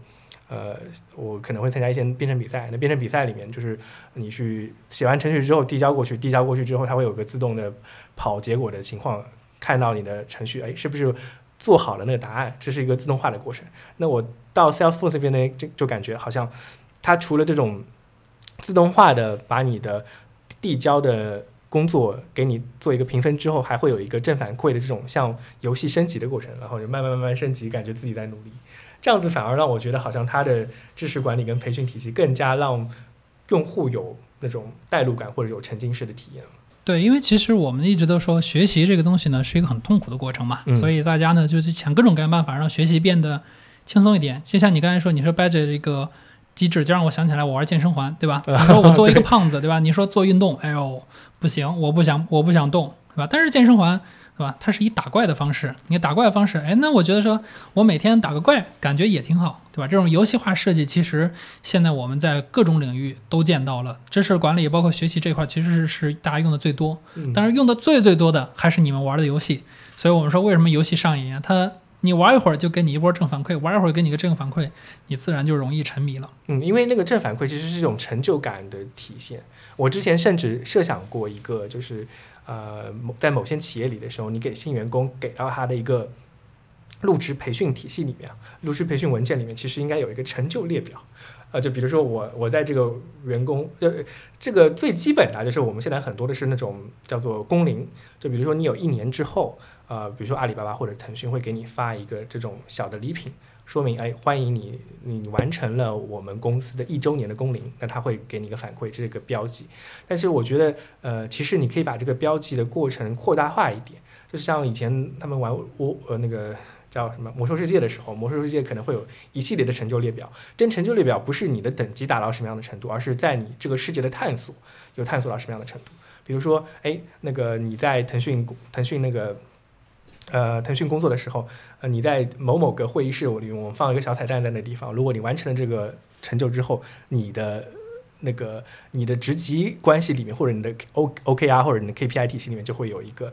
S1: 呃，我可能会参加一些编程比赛。那编程比赛里面就是你去写完程序之后递交过去，递交过去之后，它会有个自动的跑结果的情况，看到你的程序哎是不是做好了那个答案，这是一个自动化的过程。那我到 Salesforce 这边呢，就就感觉好像它除了这种自动化的把你的递交的工作给你做一个评分之后，还会有一个正反馈的这种像游戏升级的过程，然后就慢慢慢慢升级，感觉自己在努力。这样子反而让我觉得好像它的知识管理跟培训体系更加让用户有那种代入感或者有沉浸式的体验。
S2: 对，因为其实我们一直都说学习这个东西呢是一个很痛苦的过程嘛，
S1: 嗯
S2: 所以大家呢就是想各种各样办法让学习变得轻松一点。就像你刚才说，你说 badge 这个机制，就让我想起来我玩健身环，对吧？你说我作为一个胖子，对吧？你说做运动，哎呦不行，我不想，我不想动，对吧？但是健身环。对吧？它是以打怪的方式，你打怪的方式，哎，那我觉得说，我每天打个怪，感觉也挺好，对吧？这种游戏化设计，其实现在我们在各种领域都见到了。知识管理包括学习这块，其实是是大家用的最多。
S1: 嗯
S2: 但是用的最最多的还是你们玩的游戏，所以我们说为什么游戏上瘾啊？它你玩一会儿就给你一波正反馈，玩一会儿给你个正反馈，你自然就容易沉迷了。
S1: 嗯，因为那个正反馈其实是一种成就感的体现。我之前甚至设想过一个，就是呃，某在某些企业里的时候，你给新员工给到他的一个入职培训体系里面，入职培训文件里面其实应该有一个成就列表。呃，就比如说我我在这个员工呃这个最基本的就是我们现在很多的是那种叫做工龄，就比如说你有一年之后，呃，比如说阿里巴巴或者腾讯会给你发一个这种小的礼品说明哎，欢迎你，你完成了我们公司的一周年的工龄，那他会给你一个反馈，这是一个标记。但是我觉得，呃，其实你可以把这个标记的过程扩大化一点，就是像以前他们玩我呃那个叫什么魔兽世界的时候，魔兽世界可能会有一系列的成就列表，这成就列表不是你的等级达到什么样的程度，而是在你这个世界的探索有探索到什么样的程度。比如说，哎，那个你在腾讯腾讯那个。呃，腾讯工作的时候，呃，你在某某个会议室里，我们放一个小彩蛋在那地方。如果你完成了这个成就之后，你的那个你的职级关系里面，或者你的 O OKR 或者你的 KPI 体系里面，就会有一个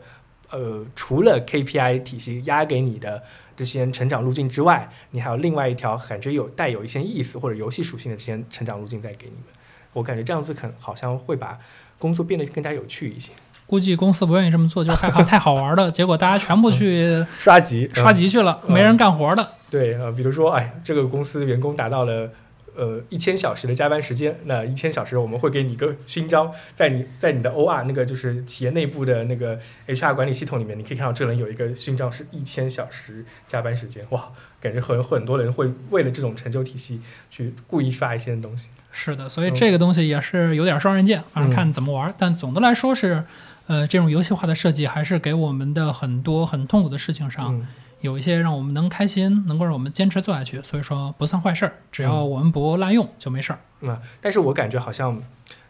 S1: 呃，除了 KPI 体系压给你的这些成长路径之外，你还有另外一条感觉有带有一些意思或者游戏属性的这些成长路径在给你们。我感觉这样子可能好像会把工作变得更加有趣一些。
S2: 估计公司不愿意这么做，就是害怕太好玩了 结果，大家全部去
S1: 刷级
S2: 刷级去了，没人干活的。
S1: 对呃，比如说，哎，这个公司员工达到了呃一千小时的加班时间，那一千小时我们会给你一个勋章，在你在你的 OR 那个就是企业内部的那个 HR 管理系统里面，你可以看到这人有一个勋章是一千小时加班时间，哇，感觉很很多人会为了这种成就体系去故意刷一些东西。
S2: 是的，所以这个东西也是有点双刃剑，反正看怎么玩，但总的来说是。呃，这种游戏化的设计还是给我们的很多很痛苦的事情上，有一些让我们能开心，能够让我们坚持做下去。所以说不算坏事儿，只要我们不滥用就没事儿。
S1: 啊，但是我感觉好像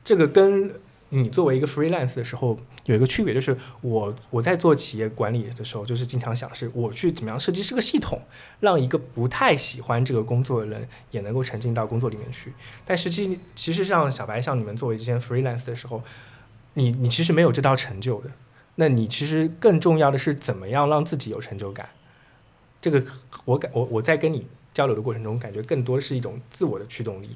S1: 这个跟你作为一个 freelance 的时候有一个区别，就是我我在做企业管理的时候，就是经常想是我去怎么样设计这个系统，让一个不太喜欢这个工作的人也能够沉浸到工作里面去。但实际其实像小白像你们作为这些 freelance 的时候。你你其实没有这道成就的，那你其实更重要的是怎么样让自己有成就感。这个我感我我在跟你交流的过程中，感觉更多是一种自我的驱动力。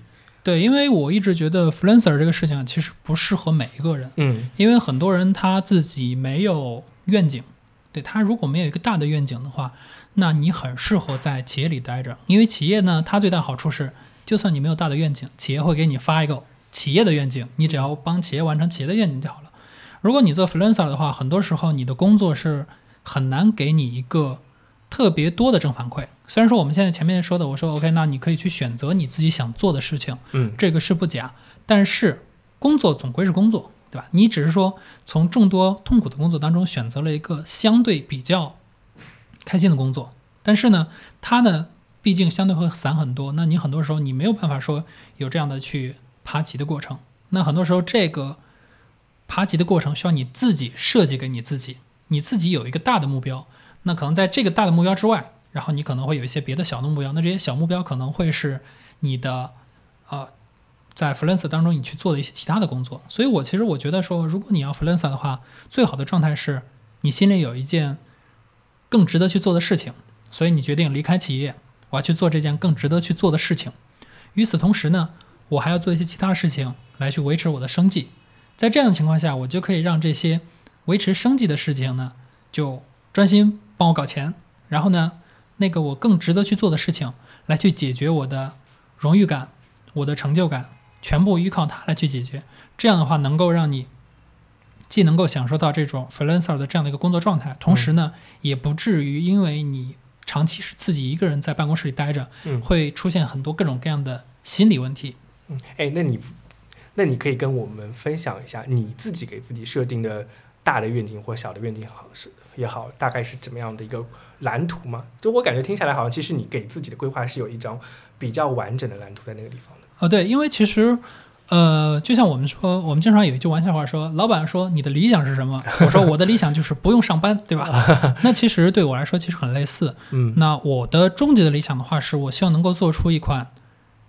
S2: 对，因为我一直觉得 freelancer 这个事情其实不适合每一个人。
S1: 嗯，
S2: 因为很多人他自己没有愿景，对他如果没有一个大的愿景的话，那你很适合在企业里待着。因为企业呢，它最大好处是，就算你没有大的愿景，企业会给你发一个。企业的愿景，你只要帮企业完成企业的愿景就好了。如果你做 freelancer 的话，很多时候你的工作是很难给你一个特别多的正反馈。虽然说我们现在前面说的，我说 OK，那你可以去选择你自己想做的事情，
S1: 嗯，
S2: 这个是不假。但是工作总归是工作，对吧？你只是说从众多痛苦的工作当中选择了一个相对比较开心的工作，但是呢，它呢毕竟相对会散很多。那你很多时候你没有办法说有这样的去。爬级的过程，那很多时候这个爬级的过程需要你自己设计给你自己，你自己有一个大的目标，那可能在这个大的目标之外，然后你可能会有一些别的小的目标，那这些小目标可能会是你的，呃，在 f l e n c e 当中你去做的一些其他的工作。所以我其实我觉得说，如果你要 f l e n c e 的话，最好的状态是你心里有一件更值得去做的事情，所以你决定离开企业，我要去做这件更值得去做的事情。与此同时呢。我还要做一些其他事情来去维持我的生计，在这样的情况下，我就可以让这些维持生计的事情呢，就专心帮我搞钱，然后呢，那个我更值得去做的事情来去解决我的荣誉感、我的成就感，全部依靠它来去解决。这样的话，能够让你既能够享受到这种 freelancer 的这样的一个工作状态，同时呢，也不至于因为你长期是自己一个人在办公室里待着，会出现很多各种各样的心理问题。
S1: 嗯，哎，那你，那你可以跟我们分享一下你自己给自己设定的大的愿景或小的愿景好是也好，大概是怎么样的一个蓝图吗？就我感觉听下来，好像其实你给自己的规划是有一张比较完整的蓝图在那个地方的。
S2: 哦，对，因为其实，呃，就像我们说，我们经常有一句玩笑话说，老板说你的理想是什么？我说我的理想就是不用上班，对吧？那其实对我来说其实很类似。
S1: 嗯，
S2: 那我的终极的理想的话，是我希望能够做出一款。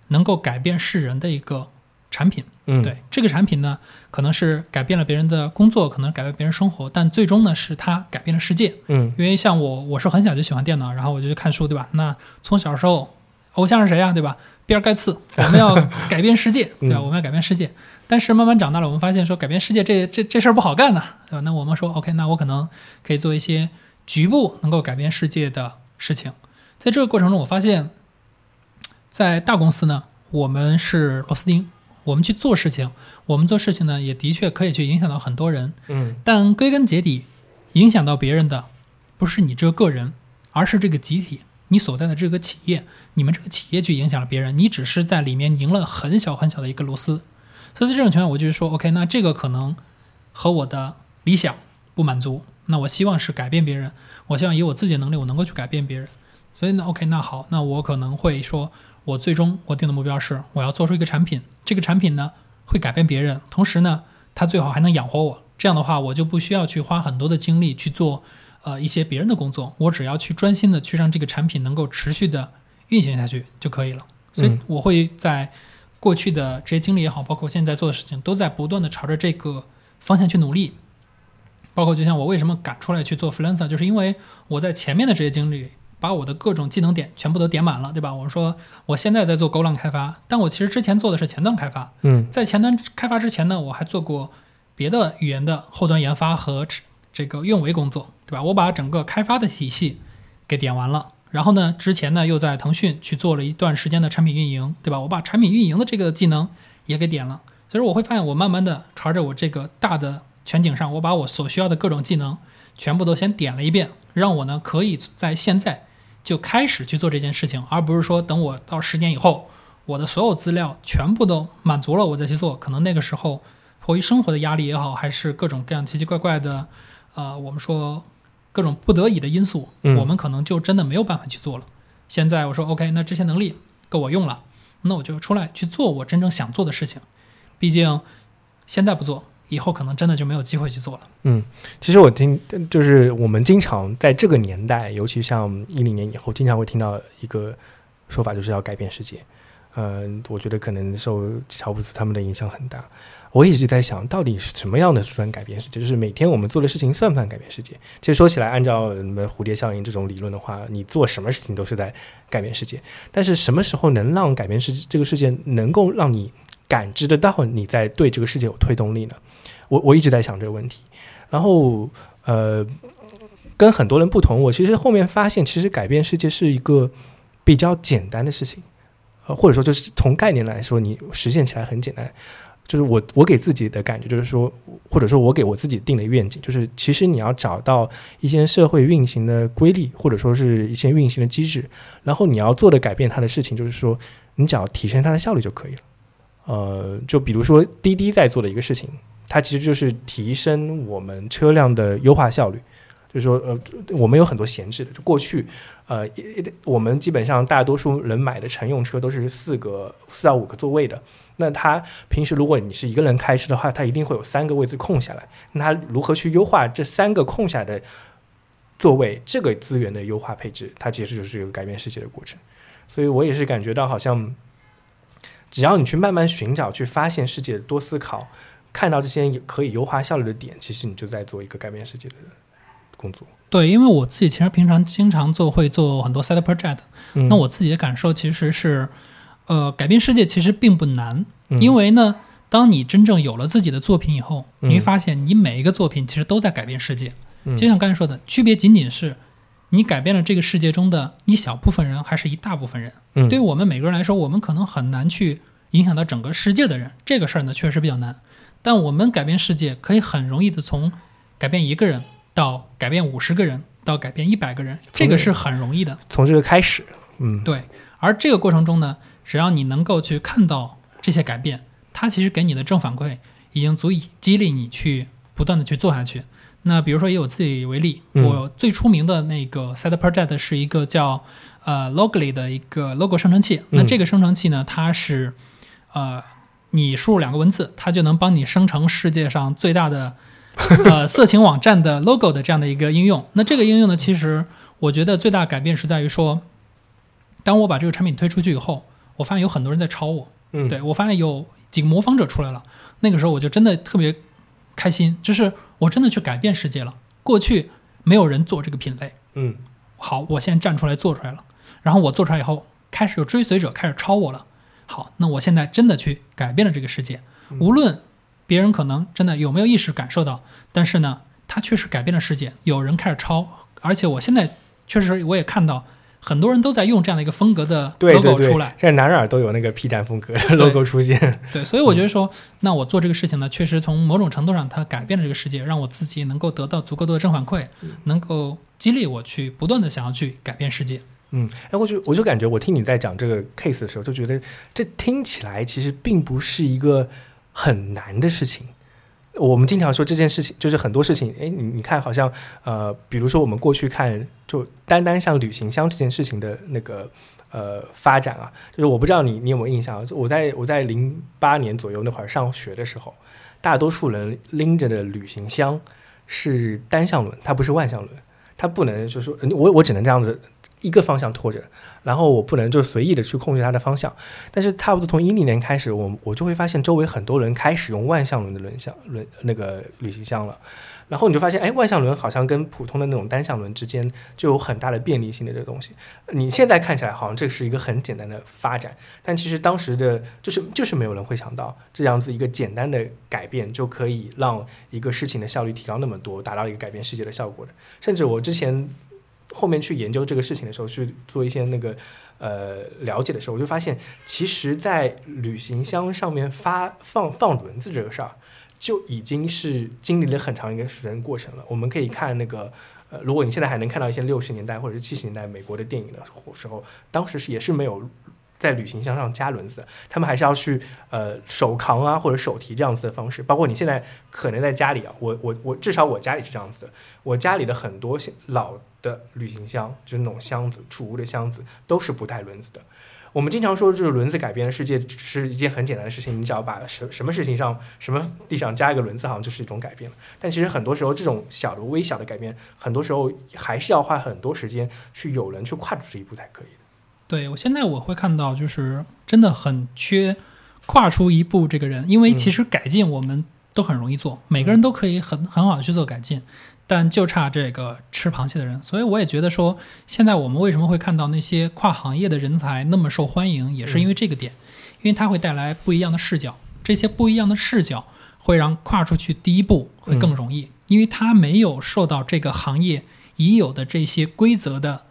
S2: 能够改变世人的一个产品，
S1: 嗯，
S2: 对这个产品呢，可能是改变了别人的工作，可能改变别人生活，但最终呢，是它改变了世界，
S1: 嗯，
S2: 因为像我，我是很小就喜欢电脑，然后我就去看书，对吧？那从小时候，偶像是谁呀，对吧？比尔盖茨，我们要改变世界，对吧？我们要改变世界，但是慢慢长大了，我们发现说改变世界这这这事儿不好干呢，对吧？那我们说，OK，那我可能可以做一些局部能够改变世界的事情，在这个过程中，我发现。在大公司呢，我们是螺丝钉，我们去做事情，我们做事情呢，也的确可以去影响到很多人。
S1: 嗯，
S2: 但归根结底，影响到别人的不是你这个个人，而是这个集体。你所在的这个企业，你们这个企业去影响了别人，你只是在里面拧了很小很小的一个螺丝。所以在这种情况，我就是说，OK，那这个可能和我的理想不满足。那我希望是改变别人，我希望以我自己的能力，我能够去改变别人。所以呢，OK，那好，那我可能会说，我最终我定的目标是，我要做出一个产品，这个产品呢会改变别人，同时呢，它最好还能养活我。这样的话，我就不需要去花很多的精力去做呃一些别人的工作，我只要去专心的去让这个产品能够持续的运行下去就可以了。所以我会在过去的职业经历也好，包括现在做的事情，都在不断的朝着这个方向去努力。包括就像我为什么敢出来去做 freelancer，就是因为我在前面的职业经历，把我的各种技能点全部都点满了，对吧？我说我现在在做 Golang 开发，但我其实之前做的是前端开发。
S1: 嗯，
S2: 在前端开发之前呢，我还做过别的语言的后端研发和这个运维工作，对吧？我把整个开发的体系给点完了。然后呢，之前呢又在腾讯去做了一段时间的产品运营，对吧？我把产品运营的这个技能也给点了。所以我会发现，我慢慢的朝着我这个大的。全景上，我把我所需要的各种技能全部都先点了一遍，让我呢可以在现在就开始去做这件事情，而不是说等我到十年以后，我的所有资料全部都满足了，我再去做。可能那个时候，迫于生活的压力也好，还是各种各样奇奇怪怪的，呃，我们说各种不得已的因素，我们可能就真的没有办法去做了。现在我说 OK，那这些能力够我用了，那我就出来去做我真正想做的事情。毕竟现在不做。以后可能真的就没有机会去做了。
S1: 嗯，其实我听，就是我们经常在这个年代，尤其像一零年以后，经常会听到一个说法，就是要改变世界。嗯，我觉得可能受乔布斯他们的影响很大。我一直在想，到底是什么样的算改变世界？就是每天我们做的事情算不算改变世界？其实说起来，按照什么蝴蝶效应这种理论的话，你做什么事情都是在改变世界。但是什么时候能让改变世这个世界能够让你感知得到你在对这个世界有推动力呢？我我一直在想这个问题，然后呃，跟很多人不同，我其实后面发现，其实改变世界是一个比较简单的事情，呃，或者说就是从概念来说，你实现起来很简单。就是我我给自己的感觉就是说，或者说我给我自己定的愿景，就是其实你要找到一些社会运行的规律，或者说是一些运行的机制，然后你要做的改变它的事情，就是说你只要提升它的效率就可以了。呃，就比如说滴滴在做的一个事情。它其实就是提升我们车辆的优化效率，就是说，呃，我们有很多闲置的，就过去，呃，我们基本上大多数人买的乘用车都是四个四到五个座位的，那它平时如果你是一个人开车的话，它一定会有三个位置空下来，那它如何去优化这三个空下的座位这个资源的优化配置，它其实就是一个改变世界的过程，所以我也是感觉到好像，只要你去慢慢寻找，去发现世界，多思考。看到这些可以优化效率的点，其实你就在做一个改变世界的工作。
S2: 对，因为我自己其实平常经常做，会做很多 side project。那我自己的感受其实是，呃，改变世界其实并不难，因为呢，当你真正有了自己的作品以后，你会发现你每一个作品其实都在改变世界。就像刚才说的，区别仅仅是你改变了这个世界中的一小部分人，还是一大部分人。对于我们每个人来说，我们可能很难去影响到整个世界的人。这个事儿呢，确实比较难。但我们改变世界可以很容易的从改变一个人到改变五十个人到改变一百个人，这个是很容易的。
S1: 从这个开始，嗯，
S2: 对。而这个过程中呢，只要你能够去看到这些改变，它其实给你的正反馈已经足以激励你去不断的去做下去。那比如说以我自己为例，我最出名的那个 side project 是一个叫呃 Logly 的一个 logo 生成器。那这个生成器呢，它是呃。你输入两个文字，它就能帮你生成世界上最大的 呃色情网站的 logo 的这样的一个应用。那这个应用呢，其实我觉得最大改变是在于说，当我把这个产品推出去以后，我发现有很多人在抄我。
S1: 嗯，
S2: 对我发现有几个模仿者出来了。那个时候我就真的特别开心，就是我真的去改变世界了。过去没有人做这个品类。
S1: 嗯，
S2: 好，我现在站出来做出来了。然后我做出来以后，开始有追随者开始抄我了。好，那我现在真的去改变了这个世界，无论别人可能真的有没有意识感受到，但是呢，他确实改变了世界。有人开始抄，而且我现在确实我也看到很多人都在用这样的一个风格的 logo 出来，
S1: 现在哪哪都有那个 P 站风格 logo 出现。
S2: 对，所以我觉得说，那我做这个事情呢，确实从某种程度上它改变了这个世界，让我自己能够得到足够多的正反馈，能够激励我去不断的想要去改变世界。
S1: 嗯，哎，我就我就感觉，我听你在讲这个 case 的时候，就觉得这听起来其实并不是一个很难的事情。我们经常说这件事情，就是很多事情，哎，你你看，好像呃，比如说我们过去看，就单单像旅行箱这件事情的那个呃发展啊，就是我不知道你你有没有印象，就我在我在零八年左右那会儿上学的时候，大多数人拎着的旅行箱是单向轮，它不是万向轮，它不能就是说我我只能这样子。一个方向拖着，然后我不能就随意的去控制它的方向。但是差不多从一零年开始，我我就会发现周围很多人开始用万向轮的轮箱轮那个旅行箱了。然后你就发现，哎，万向轮好像跟普通的那种单向轮之间就有很大的便利性的这个东西。你现在看起来好像这是一个很简单的发展，但其实当时的就是就是没有人会想到这样子一个简单的改变就可以让一个事情的效率提高那么多，达到一个改变世界的效果的。甚至我之前。后面去研究这个事情的时候，去做一些那个呃了解的时候，我就发现，其实，在旅行箱上面发放放轮子这个事儿，就已经是经历了很长一个时间过程了。我们可以看那个呃，如果你现在还能看到一些六十年代或者是七十年代美国的电影的时候，当时是也是没有在旅行箱上加轮子，他们还是要去呃手扛啊或者手提这样子的方式。包括你现在可能在家里啊，我我我至少我家里是这样子的，我家里的很多老。的旅行箱就是那种箱子，储物的箱子都是不带轮子的。我们经常说，就是轮子改变了世界是一件很简单的事情，你只要把什什么事情上、什么地上加一个轮子，好像就是一种改变了。但其实很多时候，这种小的、微小的改变，很多时候还是要花很多时间去有人去跨出这一步才可以
S2: 对我现在我会看到，就是真的很缺跨出一步这个人，因为其实改进我们都很容易做，每个人都可以很很好的去做改进。但就差这个吃螃蟹的人，所以我也觉得说，现在我们为什么会看到那些跨行业的人才那么受欢迎，也是因为这个点，因为它会带来不一样的视角，这些不一样的视角会让跨出去第一步会更容易，因为它没有受到这个行业已有的这些规则的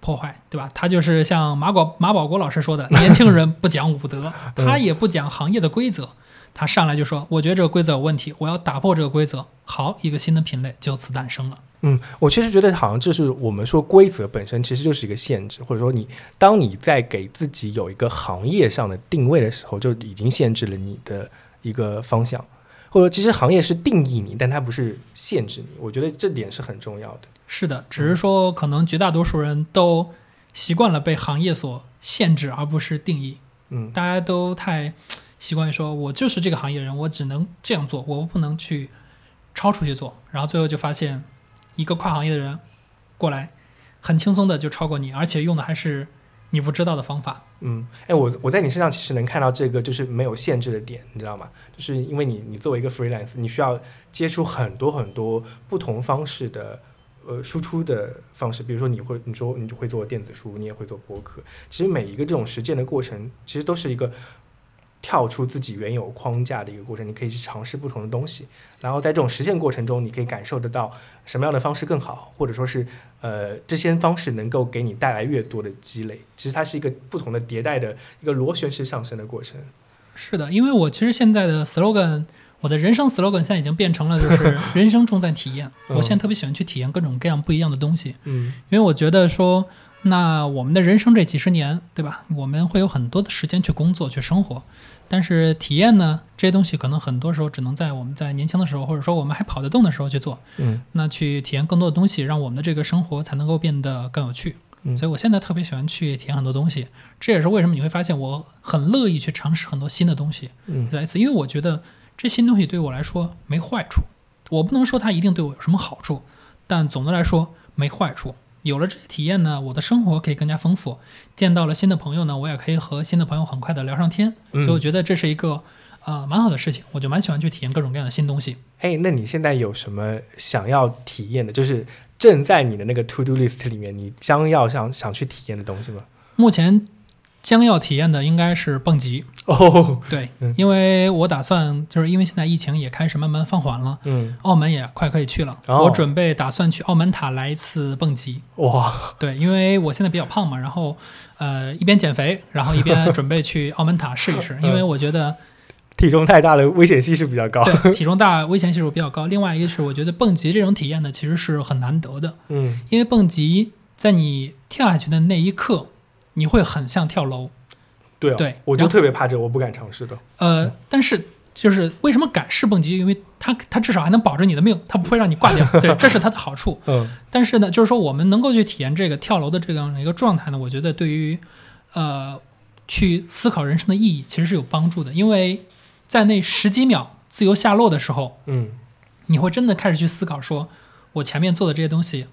S2: 破坏，对吧？他就是像马广马保国老师说的，年轻人不讲武德，他也不讲行业的规则。他上来就说：“我觉得这个规则有问题，我要打破这个规则。”好，一个新的品类就此诞生了。
S1: 嗯，我其实觉得好像就是我们说规则本身其实就是一个限制，或者说你当你在给自己有一个行业上的定位的时候，就已经限制了你的一个方向，或者其实行业是定义你，但它不是限制你。我觉得这点是很重要的。
S2: 是的，只是说可能绝大多数人都习惯了被行业所限制，而不是定义。
S1: 嗯，
S2: 大家都太。习惯于说，我就是这个行业人，我只能这样做，我不能去超出去做。然后最后就发现，一个跨行业的人过来，很轻松的就超过你，而且用的还是你不知道的方法。
S1: 嗯，哎，我我在你身上其实能看到这个就是没有限制的点，你知道吗？就是因为你你作为一个 freelance，你需要接触很多很多不同方式的呃输出的方式，比如说你会你说你就会做电子书，你也会做博客，其实每一个这种实践的过程，其实都是一个。跳出自己原有框架的一个过程，你可以去尝试不同的东西，然后在这种实践过程中，你可以感受得到什么样的方式更好，或者说是呃这些方式能够给你带来越多的积累。其实它是一个不同的迭代的一个螺旋式上升的过程。
S2: 是的，因为我其实现在的 slogan，我的人生 slogan 现在已经变成了就是 人生重在体验。我现在特别喜欢去体验各种各样不一样的东西。
S1: 嗯，
S2: 因为我觉得说，那我们的人生这几十年，对吧？我们会有很多的时间去工作去生活。但是体验呢，这些东西可能很多时候只能在我们在年轻的时候，或者说我们还跑得动的时候去做。
S1: 嗯，
S2: 那去体验更多的东西，让我们的这个生活才能够变得更有趣。
S1: 嗯，
S2: 所以我现在特别喜欢去体验很多东西，这也是为什么你会发现我很乐意去尝试很多新的东西。
S1: 嗯，
S2: 再一次，因为我觉得这新东西对我来说没坏处，我不能说它一定对我有什么好处，但总的来说没坏处。有了这些体验呢，我的生活可以更加丰富。见到了新的朋友呢，我也可以和新的朋友很快的聊上天。所以我觉得这是一个呃蛮好的事情，我就蛮喜欢去体验各种各样的新东西。
S1: 哎，那你现在有什么想要体验的？就是正在你的那个 to do list 里面，你将要想想去体验的东西吗？
S2: 目前。将要体验的应该是蹦极。
S1: 哦，
S2: 对，因为我打算就是因为现在疫情也开始慢慢放缓了，
S1: 嗯，
S2: 澳门也快可以去了，我准备打算去澳门塔来一次蹦极，
S1: 哇，
S2: 对，因为我现在比较胖嘛，然后呃一边减肥，然后一边准备去澳门塔试一试，因为我觉得
S1: 体重太大了，危险系数比较高，
S2: 对，体重大危险系数比较高。另外一个是我觉得蹦极这种体验呢，其实是很难得的，
S1: 嗯，
S2: 因为蹦极在你跳下去的那一刻，你会很像跳楼。
S1: 对啊，
S2: 对
S1: 我就特别怕这，我不敢尝试的。
S2: 呃，但是就是为什么敢试蹦极？因为它它至少还能保着你的命，它不会让你挂掉。对，这是它的好处。
S1: 嗯
S2: 但是呢，就是说我们能够去体验这个跳楼的这样的一个状态呢，我觉得对于呃去思考人生的意义其实是有帮助的，因为在那十几秒自由下落的时候，
S1: 嗯
S2: 你会真的开始去思考说，我前面做的这些东西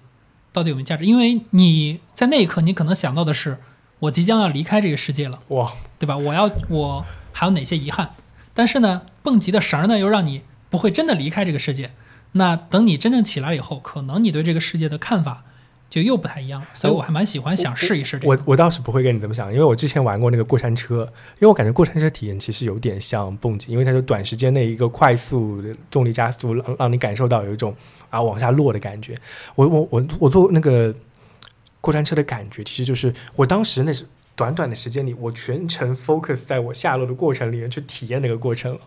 S2: 到底有没有价值？因为你在那一刻，你可能想到的是，我即将要离开这个世界了。
S1: 哇，
S2: 对吧？我要我还有哪些遗憾？但是呢，蹦极的绳儿呢，又让你不会真的离开这个世界。那等你真正起来以后，可能你对这个世界的看法就又不太一样了。所以我还蛮喜欢想试一试这
S1: 我
S2: 个。
S1: 我倒是不会跟你这么想，因为我之前玩过那个过山车，因为我感觉过山车体验其实有点像蹦极，因为它就短时间内一个快速的重力加速，让让你感受到有一种啊往下落的感觉。我我我我坐那个过山车的感觉，其实就是我当时那是短短的时间里，我全程 focus 在我下落的过程里面去体验那个过程了。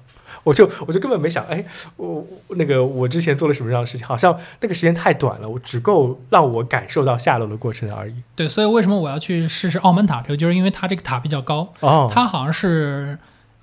S1: 我就我就根本没想，哎，我我那个我之前做了什么样的事情，好像那个时间太短了，我只够让我感受到下落的过程而已。
S2: 对，所以为什么我要去试试澳门塔？这就是因为它这个塔比较高，
S1: 哦，
S2: 它好像是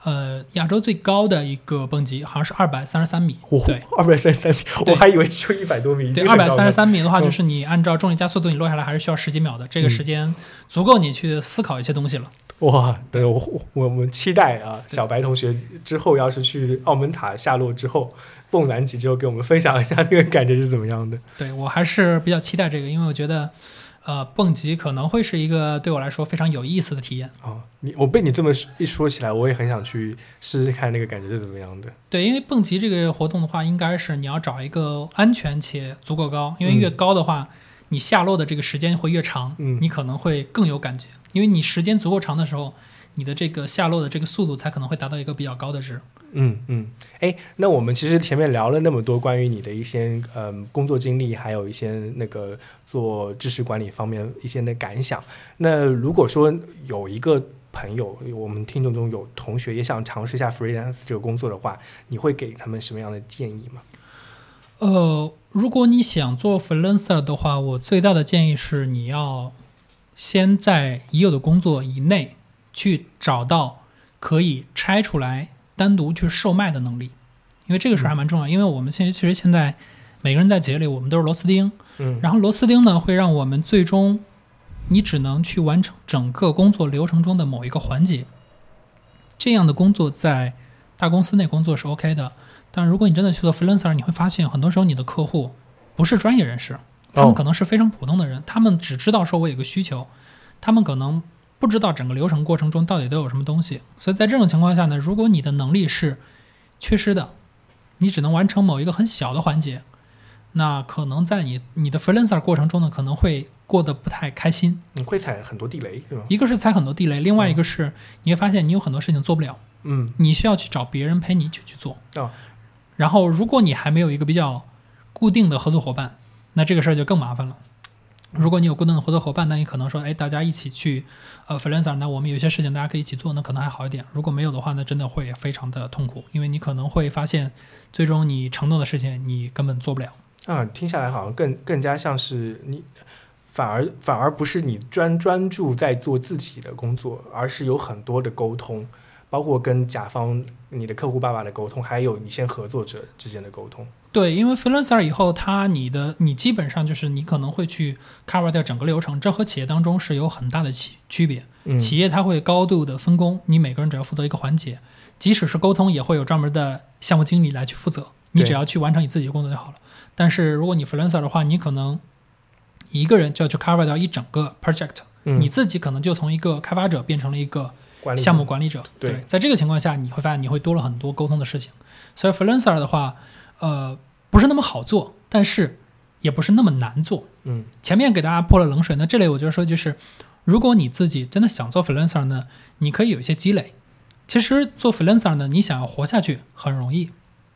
S2: 呃亚洲最高的一个蹦极，好像是二百三十三米。对，
S1: 二百三十三米，我还以为只有一百多米。
S2: 对，二百三十三米的话，
S1: 嗯
S2: 就是你按照重力加速度，你落下来还是需要十几秒的，这个
S1: 嗯
S2: 时间足够你去思考一些东西了。
S1: 哇！对，我我我们期待啊，小白同学之后要是去澳门塔下落之后，蹦完极之后，给我们分享一下 那个感觉是怎么样的。
S2: 对我还是比较期待这个，因为我觉得，呃，蹦极可能会是一个对我来说非常有意思的体验。
S1: 哦，你我被你这么一说起来，我也很想去试试看那个感觉是怎么样的。
S2: 对，因为蹦极这个活动的话，应该是你要找一个安全且足够高，因为
S1: 嗯
S2: 越高的话，你下落的这个时间会越长，
S1: 嗯
S2: 你可能会更有感觉，因为你时间足够长的时候，你的这个下落的这个速度才可能会达到一个比较高的值。
S1: 嗯嗯，哎，那我们其实前面聊了那么多关于你的一些嗯工作经历，还有一些那个做知识管理方面一些的感想。那如果说有一个朋友，我们听众中有同学也想尝试一下 freelance 这个工作的话，你会给他们什么样的建议吗？
S2: 呃，如果你想做 freelancer 的话，我最大的建议是你要先在已有的工作以内去找到可以拆出来单独去售卖的能力，因为这个事儿还蛮重要。因为我们现在其实现在每个人在企业里，我们都是螺丝钉，
S1: 嗯，
S2: 然后螺丝钉呢会让我们最终你只能去完成整个工作流程中的某一个环节。这样的工作在大公司内工作是 OK 的，但如果你真的去做 freelancer，你会发现很多时候你的客户不是专业人士，他们
S1: 哦
S2: 可能是非常普通的人，他们只知道说我有个需求，他们可能不知道整个流程过程中到底都有什么东西。所以在这种情况下呢，如果你的能力是缺失的，你只能完成某一个很小的环节，那可能在你你的 freelancer 过程中呢，可能会过得不太开心。
S1: 你会踩很多地雷，是吧？
S2: 一个是踩很多地雷，另外一个是你会发现你有很多事情做不了，
S1: 嗯
S2: 你需要去找别人陪你一起去做。
S1: 哦
S2: 然后如果你还没有一个比较固定的合作伙伴，那这个事儿就更麻烦了。如果你有固定的合作伙伴，那你可能说，哎，大家一起去，呃，freelancer，那我们有些事情大家可以一起做，那可能还好一点。如果没有的话，那真的会非常的痛苦，因为你可能会发现，最终你承诺的事情你根本做不了。
S1: 啊，听下来好像更更加像是你，反而反而不是你专专注在做自己的工作，而是有很多的沟通，包括跟甲方、你的客户爸爸的沟通，还有一些合作者之间的沟通。
S2: 对，因为 freelancer 以后，他你的你基本上就是你可能会去 cover 掉整个流程，这和企业当中是有很大的区区别。
S1: 嗯
S2: 企业它会高度的分工，你每个人只要负责一个环节，即使是沟通，也会有专门的项目经理来去负责，你只要去完成你自己的工作就好了。但是如果你 freelancer 的话，你可能一个人就要去 cover 掉一整个 project，、
S1: 嗯
S2: 你自己可能就从一个开发者变成了一个
S1: 管理
S2: 项目管理者。
S1: 对
S2: 在这个情况下，你会发现你会多了很多沟通的事情。所以 freelancer 的话，呃，不是那么好做，但是也不是那么难做。
S1: 嗯
S2: 前面给大家泼了冷水，那这里我就说，就是如果你自己真的想做 freelancer 呢，你可以有一些积累。其实做 freelancer 呢，你想要活下去很容易，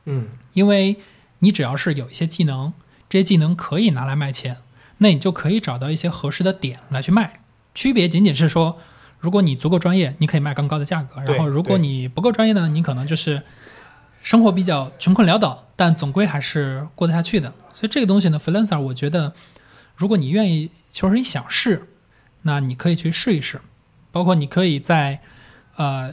S1: 嗯
S2: 因为你只要是有一些技能，这些技能可以拿来卖钱，那你就可以找到一些合适的点来去卖。区别仅仅是说，如果你足够专业，你可以卖更高的价格；然后如果你不够专业呢，你可能就是生活比较穷困潦倒，但总归还是过得下去的。所以这个东西呢，freelancer 我觉得，如果你愿意，就是你想试，那你可以去试一试。包括你可以在呃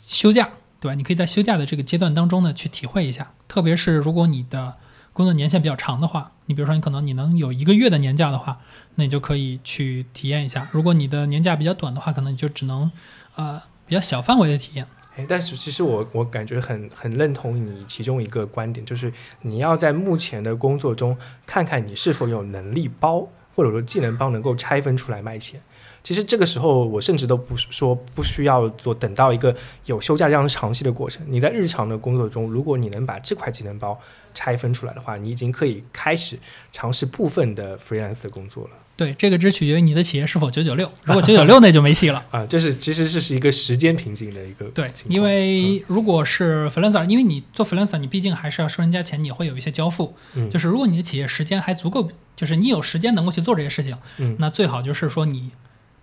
S2: 休假，对吧？你可以在休假的这个阶段当中呢，去体会一下。特别是如果你的工作年限比较长的话，你比如说你可能你能有一个月的年假的话，那你就可以去体验一下。如果你的年假比较短的话，可能你就只能呃比较小范围的体验。
S1: 哎，但是其实我我感觉很很认同你其中一个观点，就是你要在目前的工作中看看你是否有能力包，或者说技能包能够拆分出来卖钱。其实这个时候，我甚至都不说不需要做等到一个有休假这样长期的过程。你在日常的工作中，如果你能把这块技能包拆分出来的话，你已经可以开始尝试部分的 freelance 的工作了。
S2: 对，这个只取决于你的企业是否九九六。如果 九九六，那就没戏了
S1: 啊！这是其实这是一个时间瓶颈的一个
S2: 对，因为如果是 freelancer，因为你做 freelancer，你毕竟还是要收人家钱，你会有一些交付。
S1: 嗯，
S2: 就是如果你的企业时间还足够，就是你有时间能够去做这些事情，
S1: 嗯，
S2: 那最好就是说你。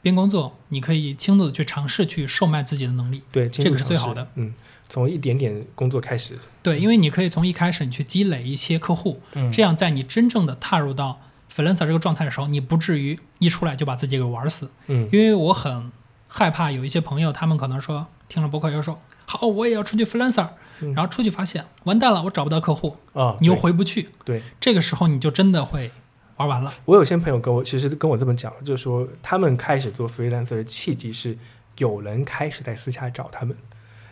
S2: 边工作，你可以轻度的去尝试去售卖自己的能力，
S1: 对，
S2: 这个是最好的。
S1: 嗯，从一点点工作开始。
S2: 对，因为你可以从一开始你去积累一些客户，
S1: 嗯，
S2: 这样在你真正的踏入到 freelancer 这个状态的时候，你不至于一出来就把自己给玩死。
S1: 嗯，
S2: 因为我很害怕有一些朋友，他们可能说听了博客又说好，我也要出去 freelancer，然后出去发现完蛋了，我找不到客户
S1: 啊，
S2: 你又回不去。
S1: 对，
S2: 这个时候你就真的会。玩完了，
S1: 我有些朋友跟我其实跟我这么讲，就是说他们开始做 freelancer 的契机是有人开始在私下找他们，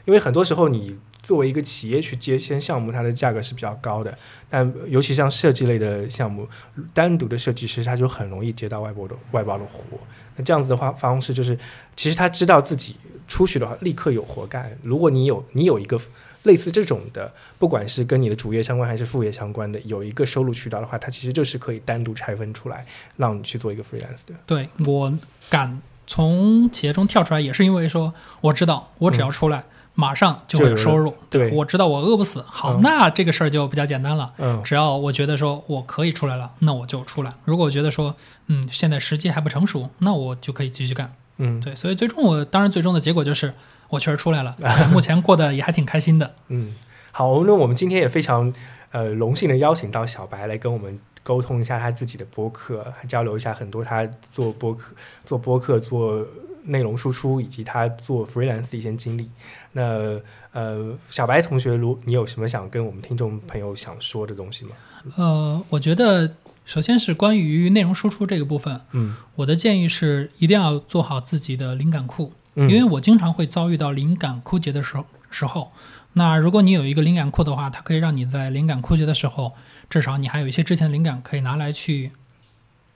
S1: 因为很多时候你作为一个企业去接一些项目，它的价格是比较高的，但尤其像设计类的项目，单独的设计师他就很容易接到外包的外包的活。那这样子的话方式就是，其实他知道自己出去的话立刻有活干。如果你有你有一个。类似这种的，不管是跟你的主业相关还是副业相关的，有一个收入渠道的话，它其实就是可以单独拆分出来，让你去做一个 freelance 的。
S2: 对我敢从企业中跳出来，也是因为说我知道，我只要出来，马上就会有收入。
S1: 对，
S2: 我知道我饿不死。好，那这个事儿就比较简单了。
S1: 嗯，
S2: 只要我觉得说我可以出来了，那我就出来。如果我觉得说，嗯，现在时机还不成熟，那我就可以继续干。
S1: 嗯，
S2: 对，所以最终我当然最终的结果就是。我确实出来了，目前过得也还挺开心的。
S1: 嗯，好，那我们今天也非常呃荣幸的邀请到小白来跟我们沟通一下他自己的播客，交流一下很多他做播客、做播客、做内容输出以及他做 freelance 的一些经历。那呃，小白同学，如你有什么想跟我们听众朋友想说的东西吗？
S2: 呃，我觉得首先是关于内容输出这个部分，
S1: 嗯，
S2: 我的建议是一定要做好自己的灵感库。嗯因为我经常会遭遇到灵感枯竭的时候，时候，那如果你有一个灵感库的话，它可以让你在灵感枯竭的时候，至少你还有一些之前的灵感可以拿来去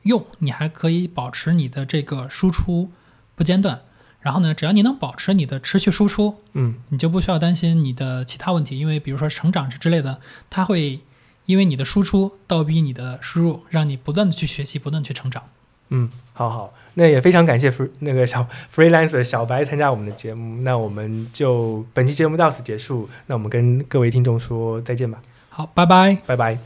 S2: 用，你还可以保持你的这个输出不间断。然后呢，只要你能保持你的持续输出，
S1: 嗯，
S2: 你就不需要担心你的其他问题，因为比如说成长之类的，它会因为你的输出倒逼你的输入，让你不断的去学习，不断去成长。
S1: 嗯，好好，那也非常感谢 free 那个小 freelancer 小白参加我们的节目，那我们就本期节目到此结束，那我们跟各位听众说再见吧。
S2: 好，拜拜，
S1: 拜拜。